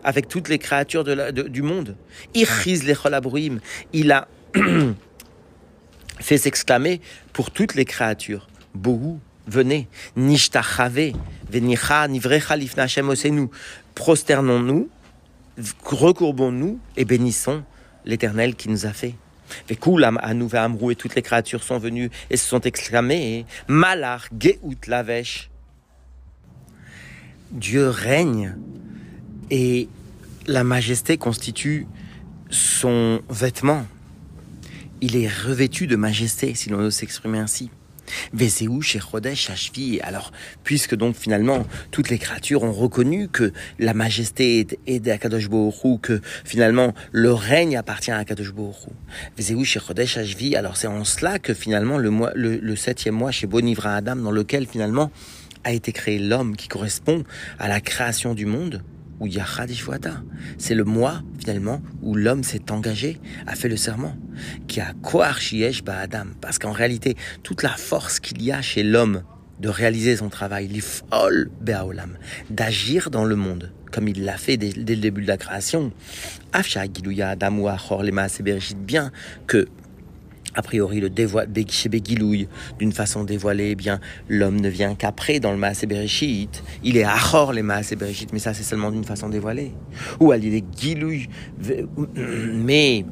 avec toutes les créatures de du monde. Les il a fait s'exclamer pour toutes les créatures. Bohu, venez, nishtachave, venicha, nivrecha lifna Hashem prosternons-nous recourbons-nous et bénissons l'Éternel qui nous a fait. Et toutes les créatures sont venues et se sont exclamées Malar Geout Lavesh. Dieu règne et la majesté constitue son vêtement. Il est revêtu de majesté, si l'on ose s'exprimer ainsi. Vézéou chez Chodesh Hashvi. Alors, puisque donc finalement toutes les créatures ont reconnu que la majesté est d'Akadosh que finalement le règne appartient à Akadosh Bohru. Vézéou chez Chodesh Hashvi. Alors c'est en cela que finalement le, mois, le, septième mois chez Bonivra Adam, dans lequel finalement a été créé l'homme qui correspond à la création du monde, C'est le mois, finalement, où l'homme s'est engagé, a fait le serment. Qui a Adam. Parce qu'en réalité, toute la force qu'il y a chez l'homme de réaliser son travail, l'ifol d'agir dans le monde, comme il l'a fait dès, le début de la création. Afsha giluya adam ou bien que a priori, le dévoile, chez Begilouille, d'une façon dévoilée, eh bien, l'homme ne vient qu'après dans le Maasé Bereshit. Il est Achor les Maasé Bereshit, mais ça, c'est seulement d'une façon dévoilée. Ou à l'idée Gilouille, mais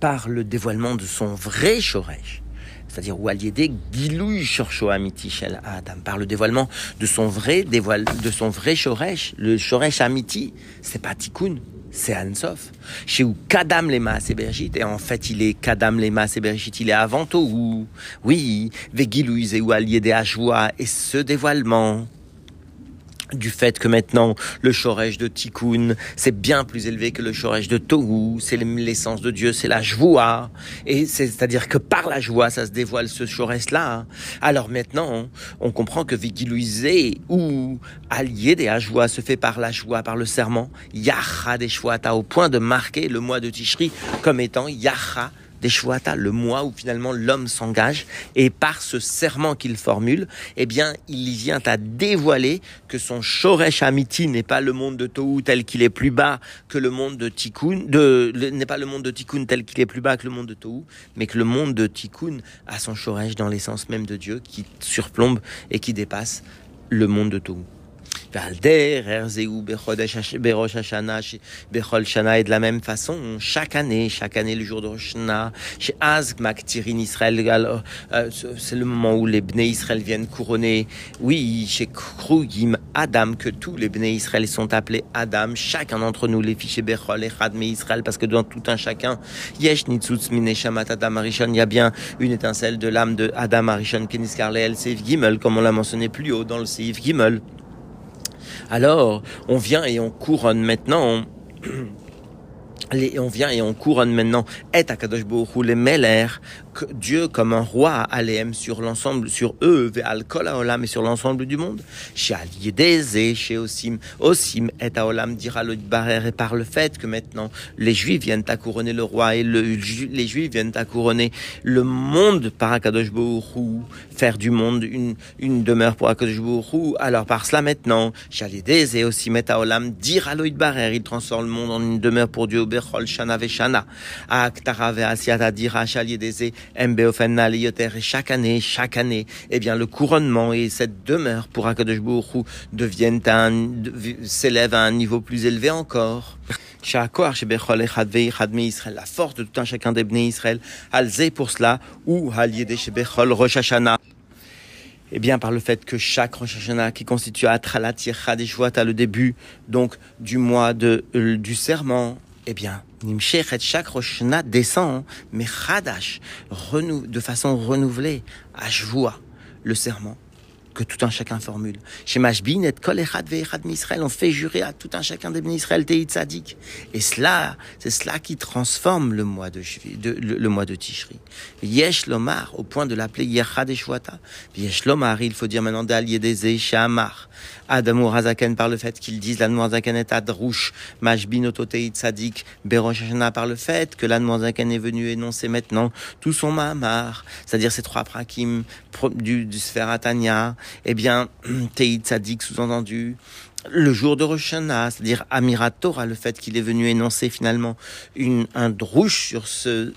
par le dévoilement de son vrai Shoresh, c'est-à-dire où des Gilouille Shorcho Amiti Adam, par le dévoilement de son vrai dévoile, de son vrai Shoresh, le Shoresh Amiti, c'est pas Tikkun, c'est Ansof. Chez où Kadam et Bergit, et en fait il est Kadam et Bergit, il est avant tout, oui, Vegilouise ou allié des et ce dévoilement du fait que maintenant le Shoresh de Tikkun c'est bien plus élevé que le Shoresh de Tohu, c'est l'essence de Dieu, c'est la joie, et c'est-à-dire que par la joie ça se dévoile ce Shoresh là. Alors maintenant on comprend que Vigiluisé ou allié des joie se fait par la joie, par le serment, Yacha des au point de marquer le mois de Tishri comme étant Yacha le mois où finalement l'homme s'engage et par ce serment qu'il formule, eh bien, il vient à dévoiler que son Shoresh Amiti n'est pas le monde de Tohu tel qu'il est plus bas que le monde de Tikkun, n'est pas le monde de Tikkun tel qu'il est plus bas que le monde de Tohu, mais que le monde de Tikkun a son Shoresh dans l'essence même de Dieu qui surplombe et qui dépasse le monde de Tohu. Et de la même façon, chaque année, chaque année, le jour de Rosh chez Israël, euh, c'est le moment où les Bnei Israël viennent couronner. Oui, chez Krugim, Adam, que tous les Bnei Israël sont appelés Adam, chacun d'entre nous, les fichiers Bechol et Radme Israël, parce que dans tout un chacun, Yesh Nitzutz Mineshamat Adam Arishon, il y a bien une étincelle de l'âme de Adam Arishon, Kenis Karleel, Seif Gimel, comme on l'a mentionné plus haut dans le Seif Gimel. Alors, on vient et on couronne maintenant et on vient et on couronne maintenant et Akadosh Baruch les Meler, Dieu comme un roi aléem sur l'ensemble, sur eux, al et sur l'ensemble du monde. Chez Aliedeze, chez Osim, et dira le Barer et par le fait que maintenant les Juifs viennent à couronner le roi et les Juifs viennent à couronner le monde par Akadosh Baruch faire du monde une, demeure pour Akadosh Baruch Alors par cela maintenant, chez Aliedeze, Osim et dira le Barer, il transforme le monde en une demeure pour Dieu, chaque année, chaque année, eh bien, le couronnement et cette demeure pour Akadosh Baruch deviennent un, s'élèvent à un niveau plus élevé encore. La force de tout un chacun des Bnei Israël, alzé pour cela, ou haliyede shebechol Rosh Hashanah. Eh bien, par le fait que chaque Rosh Hashanah qui constitue Atralat Yechad le début, donc, du mois de, euh, du serment, eh bien, Nimshech et chaque Rosh Hashanah descend, mais Chadash, de façon renouvelée, à le serment que tout un chacun formule. Chez Mashbin et Kol Echad Ve'echad on fait jurer à tout un chacun des Israël Teit Tzadik. Et cela, c'est cela qui transforme le mois de, le, mois de Tishri. Yesh Lomar, au point de l'appeler Yechad Eshwata. Yesh Lomar, il faut dire maintenant Dal Yedeze Shamar. Adamo Razaken par le fait qu'ils disent l'Anmoazaken est Adrouche, Mashbin Ototei Tzadik, Berosh par le fait que l'Anmoazaken est venu énoncer maintenant tout son Mahamar, c'est-à-dire ces trois prakim du, du Sferatania, eh bien, Tei Tzadik sous-entendu, le jour de Rosh c'est-à-dire Amirat Torah, le fait qu'il est venu énoncer finalement une, un drouche sur ce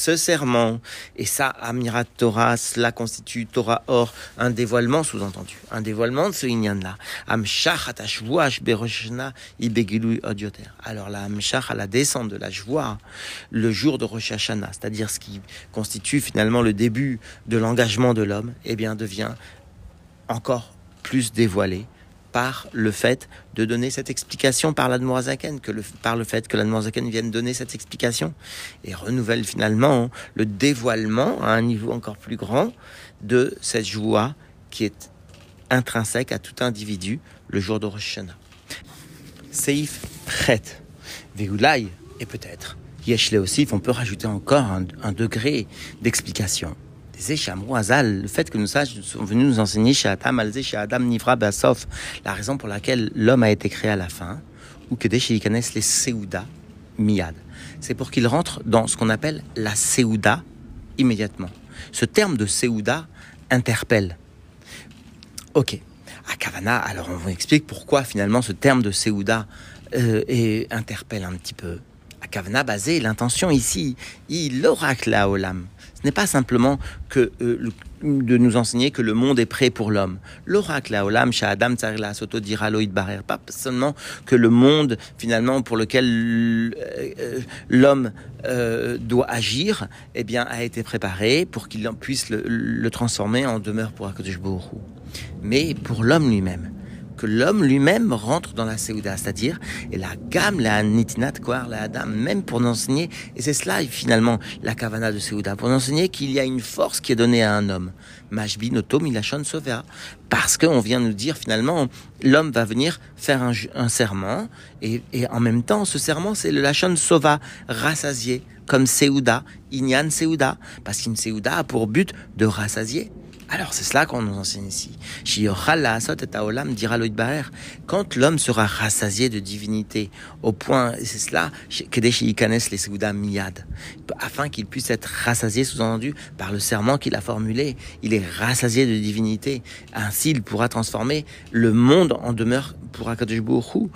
ce serment, et ça, Amirat Torah, cela constitue Torah Or, un dévoilement sous-entendu, un dévoilement de ce Inyan-là. Amshach beroshna odioter. Alors la Amshach à la descente de la joie, le jour de Rosh Hashanah, c'est-à-dire ce qui constitue finalement le début de l'engagement de l'homme, eh bien devient encore plus dévoilé par le fait de donner cette explication par l'Admorazaken, que le, par le fait que l'Admorazaken vienne donner cette explication et renouvelle finalement le dévoilement à un niveau encore plus grand de cette joie qui est intrinsèque à tout individu le jour de Rosh Hashanah. Seif Chet, Veoulai, et peut-être Yeshle aussi, on peut rajouter encore un degré d'explication le fait que nous sages sont venus nous enseigner chez Adam, chez Adam Nivra Basof, la raison pour laquelle l'homme a été créé à la fin, ou que des connaissent les Seouda Miyad. C'est pour qu'il rentre dans ce qu'on appelle la Seouda immédiatement. Ce terme de Seouda interpelle. Ok. À Kavana, alors on vous explique pourquoi finalement ce terme de Seouda euh, interpelle un petit peu. À Kavana, basé l'intention ici, il l'oracle à Olam ce n'est pas simplement que euh, de nous enseigner que le monde est prêt pour l'homme. L'oracle à Olam, Adam la Soto dira Barer, pas seulement que le monde finalement pour lequel euh, l'homme euh, doit agir, eh bien a été préparé pour qu'il puisse le, transformer en demeure pour Akadosh Mais pour l'homme lui-même que l'homme lui-même rentre dans la Séouda, c'est-à-dire, et la gamme, la nitinat, quoi, la dame, même pour enseigner, et c'est cela finalement la kavana de Séouda, pour enseigner qu'il y a une force qui est donnée à un homme. Majbi notom ilachon sovea. Parce qu'on vient nous dire finalement, l'homme va venir faire un, serment, et, en même temps, ce serment, c'est le lachon sova, rassasié, comme Séouda, Inyan Séouda, parce qu'une Séouda a pour but de rassasier. Alors c'est cela qu'on nous enseigne ici. Quand l'homme sera rassasié de divinité, au point, c'est cela, les miyad, afin qu'il puisse être rassasié, sous-entendu, par le serment qu'il a formulé, il est rassasié de divinité. Ainsi, il pourra transformer le monde en demeure pour Akadosh Baruch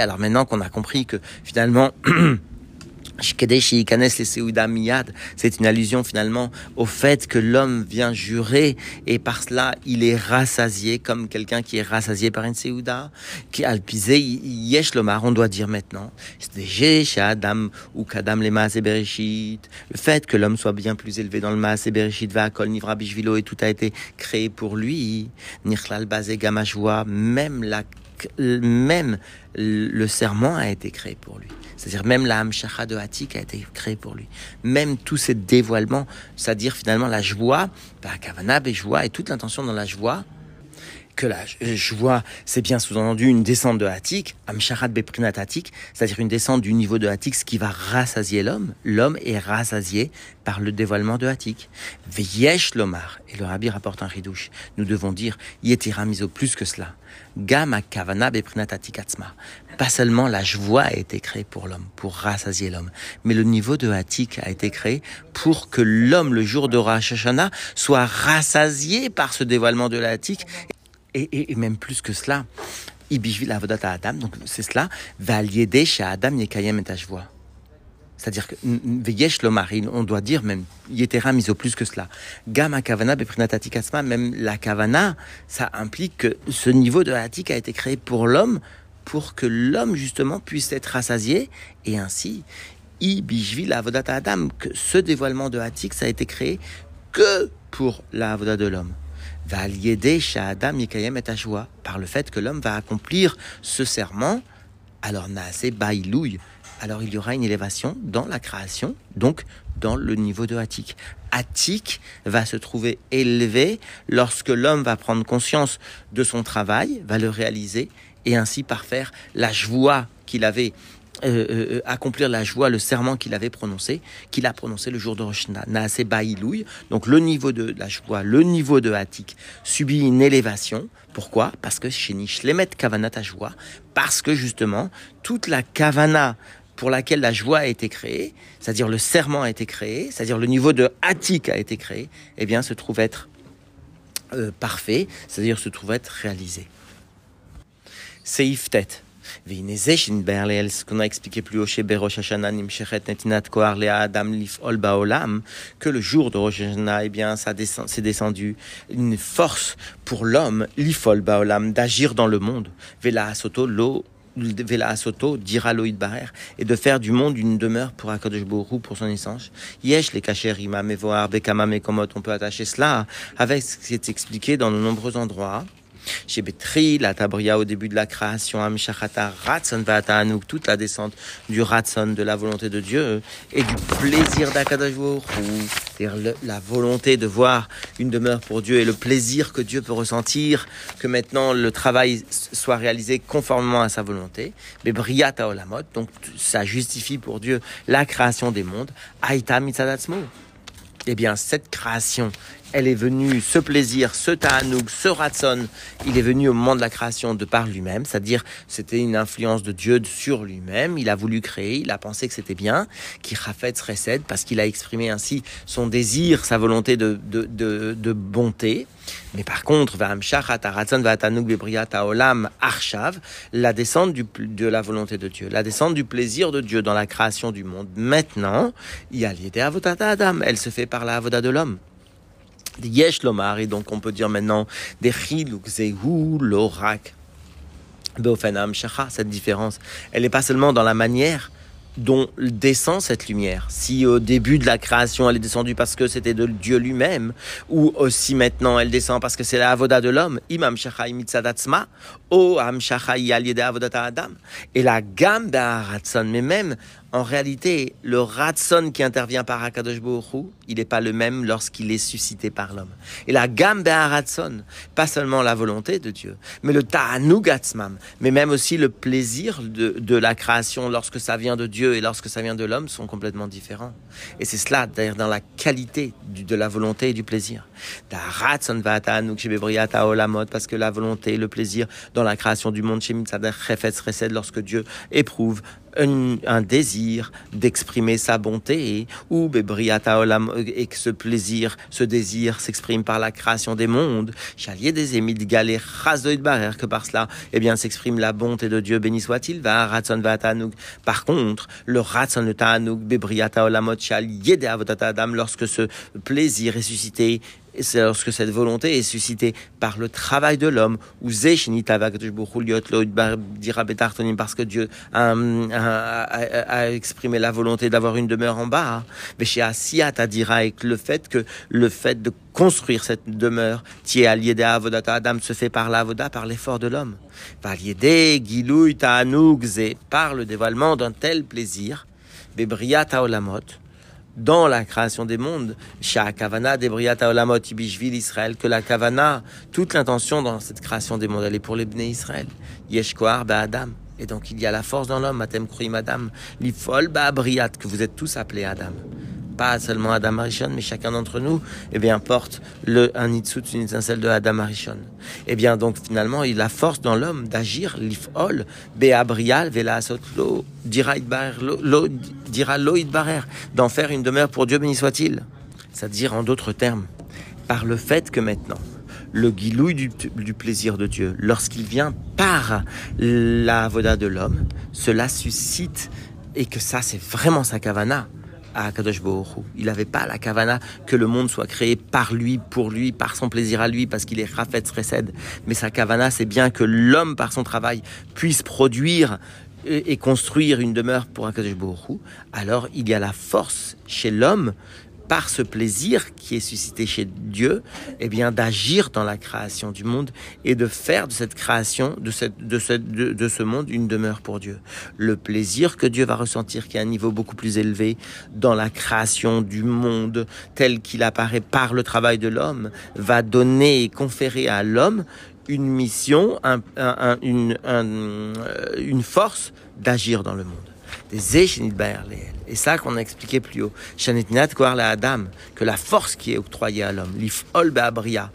Alors maintenant qu'on a compris que finalement c'est une allusion finalement au fait que l'homme vient jurer et par cela il est rassasié comme quelqu'un qui est rassasié par une Seouda. Qui alpisé, yesh lomar, on doit dire maintenant, Adam ou Kadam Bereshit, le fait que l'homme soit bien plus élevé dans le Maas et Bereshit, va kol nivra bishvilo et tout a été créé pour lui. Nichlal bazé gamashua, même la même le serment a été créé pour lui. C'est-à-dire même la Hamshacha de Hatik a été créée pour lui. Même tous ces dévoilements, c'est-à-dire finalement la joie, la Kavana, joie et toute l'intention dans la joie, que la joie, c'est bien sous-entendu une descente de Hatik, Amsharat Beprinat Hatik, c'est-à-dire une descente du niveau de Hatik, ce qui va rassasier l'homme. L'homme est rassasié par le dévoilement de Hatik. Veyesh Lomar, et le rabbi rapporte un ridouche, nous devons dire, Yetira miso plus que cela. Gama Kavana Beprinat Atzma. Pas seulement la joie a été créée pour l'homme, pour rassasier l'homme, mais le niveau de Hatik a été créé pour que l'homme, le jour de Rosh soit rassasié par ce dévoilement de la Hatik et, même plus que cela, ibishvil avodat Adam, donc c'est cela, va lieder chez Adam yekayem et c'est-à-dire que Veyesh Lomarin, on doit dire même Yetera miso plus que cela. Gamma Kavana Beprinatatikasma, même la Kavana, ça implique que ce niveau de Hatik a été créé pour l'homme, pour que l'homme justement puisse être rassasié, et ainsi, I Bishvi Avodata Adam, que ce dévoilement de Hatik, ça a été créé que pour la de l'homme. Va lieder Adam Yekayem et par le fait que l'homme va accomplir ce serment, alors Naase Bailouille alors il y aura une élévation dans la création, donc dans le niveau de Attic. Attic va se trouver élevé lorsque l'homme va prendre conscience de son travail, va le réaliser et ainsi parfaire la joie qu'il avait euh, euh, euh, accomplir la joie, le serment qu'il avait prononcé, qu'il a prononcé le jour de Rosh Naase. Donc le niveau de la joie, le niveau de Hatik subit une élévation. Pourquoi? Parce que chez Nishlemet Kavana joie, parce que justement toute la Kavana pour laquelle la joie a été créée, c'est-à-dire le serment a été créé, c'est-à-dire le niveau de Hatik a été créé, eh bien, se trouve être parfait, c'est-à-dire se trouve être réalisé. Seif tête. Ce qu'on a expliqué plus haut chez Berosh Hashanah Netinat Kohar Adam Lifol Baolam, que le jour de Rosh Hashanah, eh bien, ça c'est descendu une force pour l'homme, Lifol Baolam, d'agir dans le monde. Vela Soto, l'eau Vela Soto, dira Loïd Barer, et de faire du monde une demeure pour Akadosh Borou, pour son essence. Yesh, les cachers, Rima, Mevoar, Bekama, Mekomot, on peut attacher cela avec ce qui est expliqué dans de nombreux endroits. Chez Betri, la Tabria au début de la création, Amshachata, Ratson Vatanouk, toute la descente du Ratson, de la volonté de Dieu, et du plaisir d'Akadajvour, c'est-à-dire la volonté de voir une demeure pour Dieu et le plaisir que Dieu peut ressentir, que maintenant le travail soit réalisé conformément à sa volonté. Mais Briata Olamot, donc ça justifie pour Dieu la création des mondes. Aïta Mitzadatsmo. Eh bien, cette création elle est venue, ce plaisir, ce ta'anoug, ce ratson, il est venu au moment de la création de par lui-même, c'est-à-dire c'était une influence de Dieu sur lui-même, il a voulu créer, il a pensé que c'était bien, qui rafet resed, parce qu'il a exprimé ainsi son désir, sa volonté de, de, de, de bonté. Mais par contre, la descente du, de la volonté de Dieu, la descente du plaisir de Dieu dans la création du monde. Maintenant, il Adam, elle se fait par la avoda de l'homme. Yesh Lomar, et donc on peut dire maintenant des Zehu Lorak. Beofenam Shacha, cette différence, elle n'est pas seulement dans la manière dont descend cette lumière. Si au début de la création elle est descendue parce que c'était de Dieu lui-même, ou aussi maintenant elle descend parce que c'est la avoda de l'homme, imam shachai mitzadatzma, o am shachai avodat adam, et la gamme mais même en réalité, le ratson qui intervient par Akadosh il n'est pas le même lorsqu'il est suscité par l'homme. Et la gamme ratson, pas seulement la volonté de Dieu, mais le ta'anugatzmam, mais même aussi le plaisir de, de, la création lorsque ça vient de Dieu et lorsque ça vient de l'homme sont complètement différents. Et c'est cela, d'ailleurs, dans la qualité de la volonté et du plaisir. Ratson va parce que la volonté, le plaisir dans la création du monde, chez lorsque Dieu éprouve un, désir d'exprimer sa bonté, ou et que ce plaisir, ce désir s'exprime par la création des mondes, chalier des émites galé barer, que par cela, eh bien, s'exprime la bonté de Dieu, béni soit-il, va ratson va Par contre, le ratson le bebriata olamot, chalier de adam, lorsque ce plaisir est suscité c'est lorsque cette volonté est suscitée par le travail de l'homme, ou parce que Dieu a, exprimé la volonté d'avoir une demeure en bas, mais chez dira avec le fait que le fait de construire cette demeure, qui est allié Adam, se fait par l'avoda, par l'effort de l'homme. Par le dévoilement d'un tel plaisir, olamot, dans la création des mondes, Kavana Debriata Olamot Ibishvil Israël, que la Kavana, toute l'intention dans cette création des mondes, elle est pour les Bnei Israël. Yeshkoar Adam. Et donc il y a la force dans l'homme, Matem Kruim Adam, Lifol Briat, que vous êtes tous appelés Adam pas seulement Adam Arishon, mais chacun d'entre nous, eh bien, porte le, un nitsut, une étincelle de Adam Arishon. Eh bien, donc, finalement, il a force dans l'homme d'agir, l'ifol, beabrial, vela lo, dira loïd barer, d'en faire une demeure pour Dieu, béni soit-il. C'est-à-dire, en d'autres termes, par le fait que maintenant, le guilouille du, plaisir de Dieu, lorsqu'il vient par la voda de l'homme, cela suscite, et que ça c'est vraiment sa kavana, à Kadosh Il n'avait pas la kavana que le monde soit créé par lui, pour lui, par son plaisir à lui, parce qu'il est Rafet Resed. Mais sa kavana, c'est bien que l'homme, par son travail, puisse produire et construire une demeure pour Akadosh Baruch alors il y a la force chez l'homme par ce plaisir qui est suscité chez Dieu, eh bien d'agir dans la création du monde et de faire de cette création, de, cette, de, ce, de, ce monde, une demeure pour Dieu. Le plaisir que Dieu va ressentir, qui est un niveau beaucoup plus élevé dans la création du monde tel qu'il apparaît par le travail de l'homme, va donner et conférer à l'homme une mission, un, une, euh, une force d'agir dans le monde Et ça qu'on a expliqué plus haut. La Adam, que la force qui est octroyée à l'homme, l'ifol be'abria,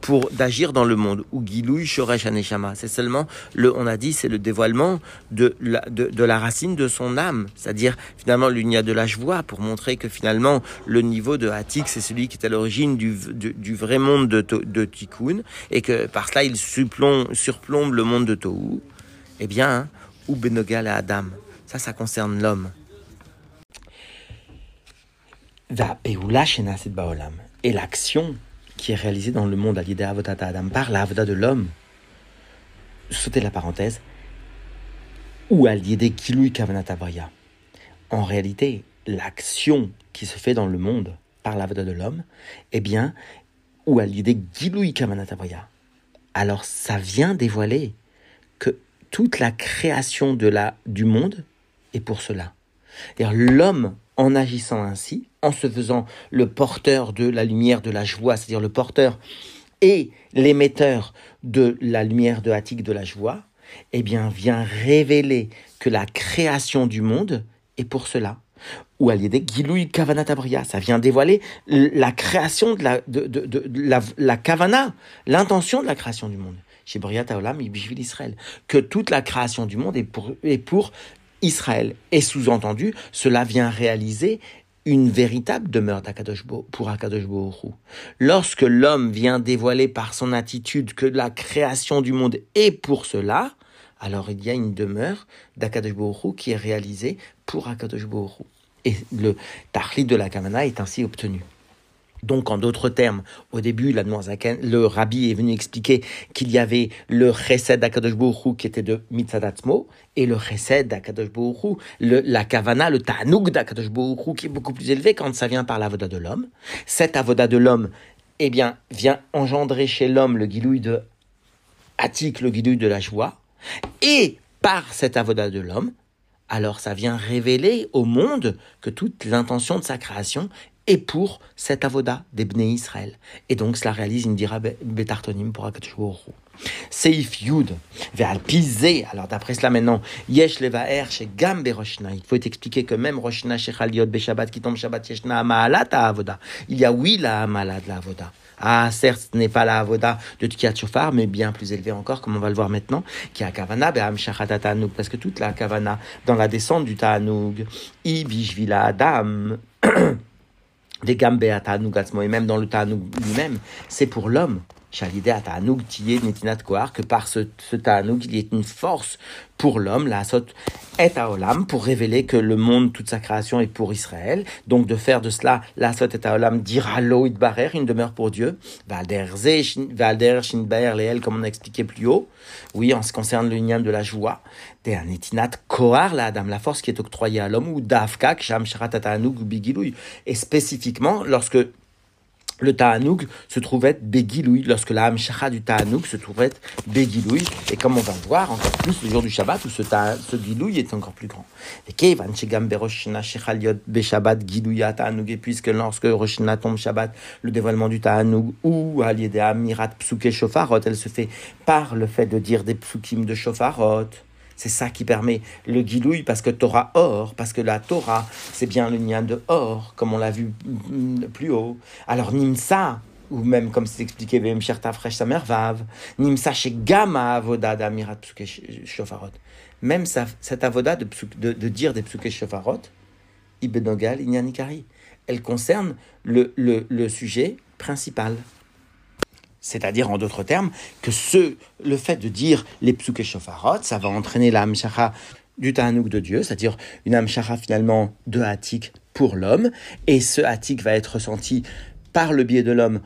pour d'agir dans le monde, ou gilouy shoresh aneshama, c'est seulement le, on a dit, c'est le dévoilement de la, de, la racine de son âme, c'est-à-dire finalement l'unia de la joie pour montrer que finalement le niveau de Hatik c'est celui qui est à l'origine du, du, vrai monde de, Tikkun. Et que par cela il surplombe, surplombe le monde de Tohu. Eh bien, hein, ou Benogal à Adam, ça, ça concerne l'homme. Et l'action qui est réalisée dans le monde Adam par l'avoda de l'homme, sautez la parenthèse, ou à l'idée Kilui Kavanatabraya. En réalité, l'action qui se fait dans le monde par l'avoda de l'homme, eh bien, ou à l'idée Gilui Kavanatabraya. Alors ça vient dévoiler que toute la création de la, du monde et pour cela. L'homme, en agissant ainsi, en se faisant le porteur de la lumière de la joie, c'est-à-dire le porteur et l'émetteur de la lumière de Attic de la joie, eh bien, vient révéler que la création du monde est pour cela. Ou à l'idée Gilouï Kavanatabria, ça vient dévoiler la création de la, de, Kavana, l'intention de la création du monde. Chez Briat Olam, Israël. Que toute la création du monde est pour, est pour Israël. Et sous-entendu, cela vient réaliser une véritable demeure pour Akadosh Lorsque l'homme vient dévoiler par son attitude que la création du monde est pour cela, alors il y a une demeure d'Akadosh qui est réalisée pour Akadosh Et le tahli de la Kamana est ainsi obtenu. Donc, en d'autres termes, au début, la le rabbi est venu expliquer qu'il y avait le chesed d'Akadosh qui était de Mitzadatzmo, et le chesed d'Akadosh la kavana, le ta'anouk d'Akadosh qui est beaucoup plus élevé quand ça vient par l'avoda de l'homme. Cet avoda de l'homme, eh bien, vient engendrer chez l'homme le guilouille de Atik, le guilouille de la joie, et par cet avoda de l'homme, alors ça vient révéler au monde que toute l'intention de sa création et pour cet avoda des Israël. Et donc cela réalise une dira betartonim pour Akatshuru. Seif Yud, pisé. Alors d'après cela maintenant, Yesh levaer chez Gambe Roshna. Il faut expliquer que même Roshna chez Chaliot Beshabbat qui tombe Shabbat Yeshna Amahalat Avoda. Il y a oui la Amahalat la Avoda. Ah, certes, ce n'est pas la avoda de Tkiyat Shofar, mais bien plus élevé encore, comme on va le voir maintenant, qui a Kavana, Be'am Ta'anoug, parce que toute la Kavana dans la descente du Ta'anoug, Ibishvila Adam, des gambe à et même dans le Ta'anoug lui-même, c'est pour l'homme. Que par ce, ce il y ait une force pour l'homme, la Sot est à Olam, pour révéler que le monde, toute sa création est pour Israël. Donc de faire de cela, la Sot est à Olam, dira barer, une demeure pour Dieu. Valder Shinbaer Leel, comme on a expliqué plus haut. Oui, en ce qui concerne l'union de la joie. Netinat Kohar, la Adam, la force qui est octroyée à l'homme, ou Davkak, Sham Sharat Bigilouy. Et spécifiquement, lorsque le Ta'anoug se trouvait être lorsque la Hamshacha du Ta'anoug se trouvait être Begiloui, et comme on va le voir encore plus le jour du Shabbat, où ce, ce Giloui est encore plus grand. Et puisque lorsque Roshina tombe Shabbat, le dévoilement du Ta'anoug, ou allié des Amirat Psuke Shofarot, elle se fait par le fait de dire des Psukim de Shofarot. C'est ça qui permet le guilouille, parce que Torah or, parce que la Torah, c'est bien le lien de or, comme on l'a vu plus haut. Alors Nimsa, ou même comme c'est expliqué, Cherta Fresh Samervav, Nimsa chez Gama Avoda d'Amirat Shofarot. Même cette avoda de, de, dire des Psuke Shofarot, Ibenogal Inyanikari, elle concerne le, le, le sujet principal. C'est-à-dire, en d'autres termes, que ce, le fait de dire les psuke shofarot, ça va entraîner la hamshacha du ta'anouk de Dieu, c'est-à-dire une hamshacha finalement de hatik pour l'homme, et ce hatik va être ressenti par le biais de l'homme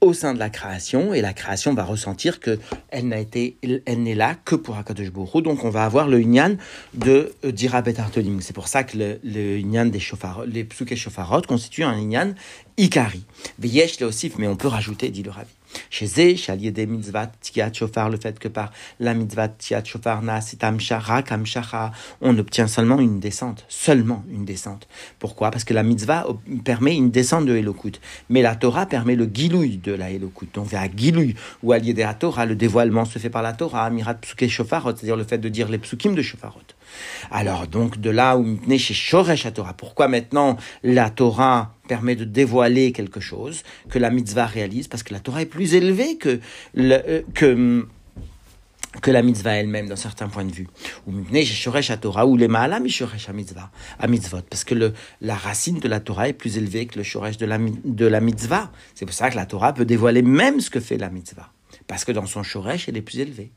au sein de la création et la création va ressentir que elle n'a été elle n'est là que pour Hakadosh Baruch donc on va avoir le Inyan de euh, Dira Betartolim c'est pour ça que le, le des shofar les psuke shofarot constitue un Inyan Ikari. Veyesh le mais on peut rajouter dit le Rabbi chez Zé, des mitzvah tiat shofar, le fait que par la mitzvah tiat shofar na amshara kamshara, on obtient seulement une descente, seulement une descente. Pourquoi? Parce que la mitzvah permet une descente de Elokut, mais la Torah permet le gilouï de la Elokut. Donc vers gilouï ou à la Torah, le dévoilement se fait par la Torah, amirat psuke shofarot, c'est-à-dire le fait de dire les psukim de shofarot. Alors donc de là où chez Shoresh Torah, pourquoi maintenant la Torah permet de dévoiler quelque chose que la mitzvah réalise Parce que la Torah est plus élevée que, le, que la mitzvah elle-même d'un certain point de vue. Ou Torah ou les Ma'ala mitzvah, à mitzvot. Parce que la racine de la Torah est plus élevée que le shoresh de la, de la mitzvah. C'est pour ça que la Torah peut dévoiler même ce que fait la mitzvah. Parce que dans son shoresh, elle est plus élevée.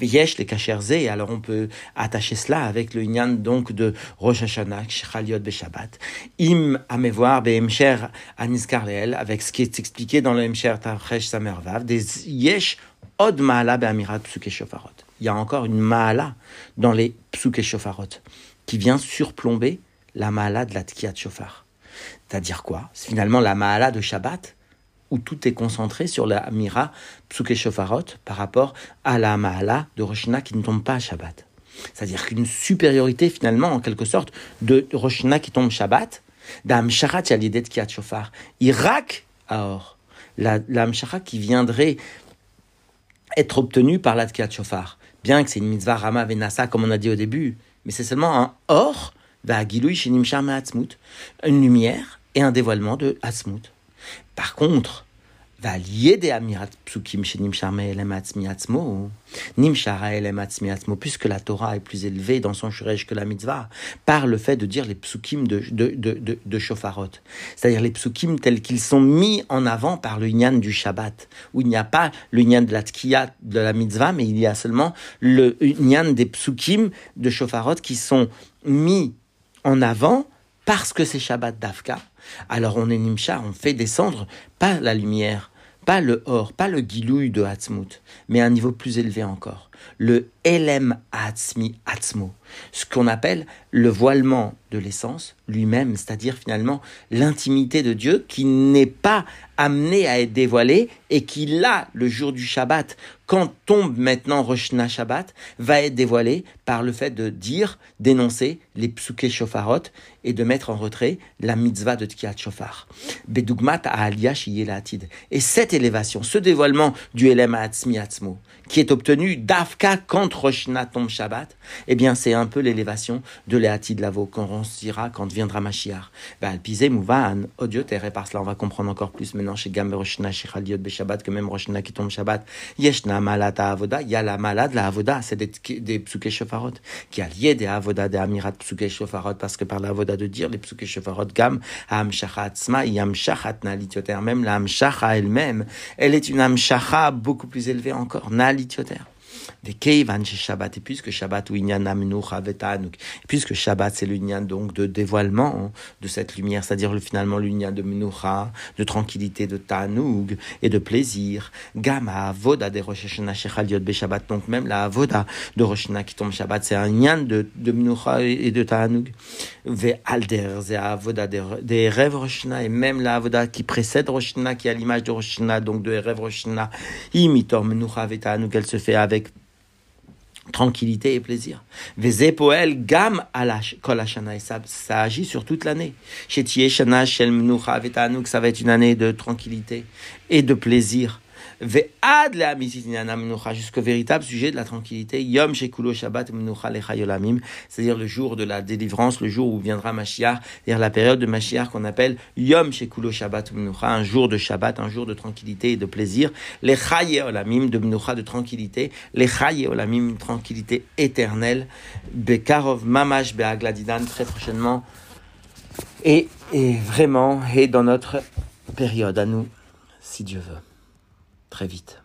V'yesh les kacherzé, alors on peut attacher cela avec le inyan donc de Rosh Hashanah, Shchaliot Beshabbat. Im amevoir be'emsher aniskar leel, avec ce qui est expliqué dans le emsher tavresh samervav, des yesh od ma'ala be'amirat psuke shofarot. Il y a encore une ma'ala dans les psuke shofarot, qui vient surplomber la ma'ala de la tkiyat shofar. C'est-à-dire quoi? C'est finalement la ma'ala de Shabbat, où tout est concentré sur la Mira Psuke Shofarot par rapport à la Mahala de Roshina qui ne tombe pas à Shabbat. C'est-à-dire qu'une supériorité finalement, en quelque sorte, de Roshina qui tombe Shabbat, d'Am Sharat Yalidet Kiat Shofar, Irak Aor, la, la qui viendrait être obtenue par la Kiat Shofar. Bien que c'est une mitzvah Rama Venasa, comme on a dit au début, mais c'est seulement un or, une lumière et un dévoilement de Atzmut. Par contre, puisque la Torah est plus élevée dans son shuresh que la mitzvah, par le fait de dire les psukim de, de, shofarot. C'est-à-dire les psukim tels qu'ils sont mis en avant par le nyan du Shabbat, où il n'y a pas le nyan de la tkiya de la mitzvah, mais il y a seulement le nyan des psukim de shofarot qui sont mis en avant parce que c'est Shabbat d'Afka, alors on est Nimshar, on fait descendre pas la lumière, pas le or, pas le gilouï de Hatzmut, mais un niveau plus élevé encore, le Elem Hatzmi Hatzmo, ce qu'on appelle le voilement de l'essence lui-même, c'est-à-dire finalement l'intimité de Dieu qui n'est pas amené à être dévoilé et qui là, le jour du Shabbat, quand tombe maintenant Rosh Shabbat, va être dévoilé par le fait de dire, d'énoncer les psuke shofarot et de mettre en retrait la mitzvah de Tkiat Shofar. Bedugmat. Et cette élévation, ce dévoilement du Elem Atzmi Atzmo, qui est obtenu d'Afka contre Rosh tombe Shabbat, eh bien c'est un peu l'élévation de l'Eatid Lavo qu'on dira quand viendra Mashiach. Alpizé Mouvan, odioter, et par cela on va comprendre encore plus maintenant chez Gam Roshna, chez Chaliot Beshabbat, que même Roshna qui tombe Shabbat, Yeshna Malata Avoda, il y a la malade, la Avoda, c'est des, des psuke shofarot, qui a lié des Avoda, des Amirat psuke shofarot, parce que par la Avoda de dire les psuke shofarot, Gam, Amshacha Tzma, Yamshachat Nalitioter, même la Amshacha elle-même, elle est une Amshacha beaucoup plus élevée encore, lithiotère. Nalitioter. Shabbat, et puisque Shabbat ou puisque Shabbat c'est l'union donc de dévoilement de cette lumière, c'est-à-dire finalement l'union de Menucha, de tranquillité, de Tanug et de plaisir. Gama Avoda de Rosh Hashanah Shabbat, donc même la Avoda de Rosh qui tombe Shabbat, c'est un lien de, de Menucha et de Tanug. Ve Alder, c'est Avoda des rêves Rosh et même la Avoda qui précède Rosh qui est à l'image de Rosh donc de rêves Rosh imitor Menucha et Tanug, elle se fait avec tranquillité et plaisir. Vezepoel gam kol et ça, agit sur toute l'année. Chez Shana shel ça va être une année de tranquillité et de plaisir jusqu'au véritable sujet de la tranquillité, Yom Shekulo Shabbat c'est-à-dire le jour de la délivrance, le jour où viendra Mashiach, c'est-à-dire la période de Mashiach qu'on appelle Yom Shekulo Shabbat un jour de Shabbat, un jour de tranquillité et de plaisir, les Olamim de Menucha de tranquillité, les Olamim tranquillité éternelle, Bekarov Mamash Beagladidan très prochainement, et, et vraiment, et dans notre période à nous, si Dieu veut. Très vite.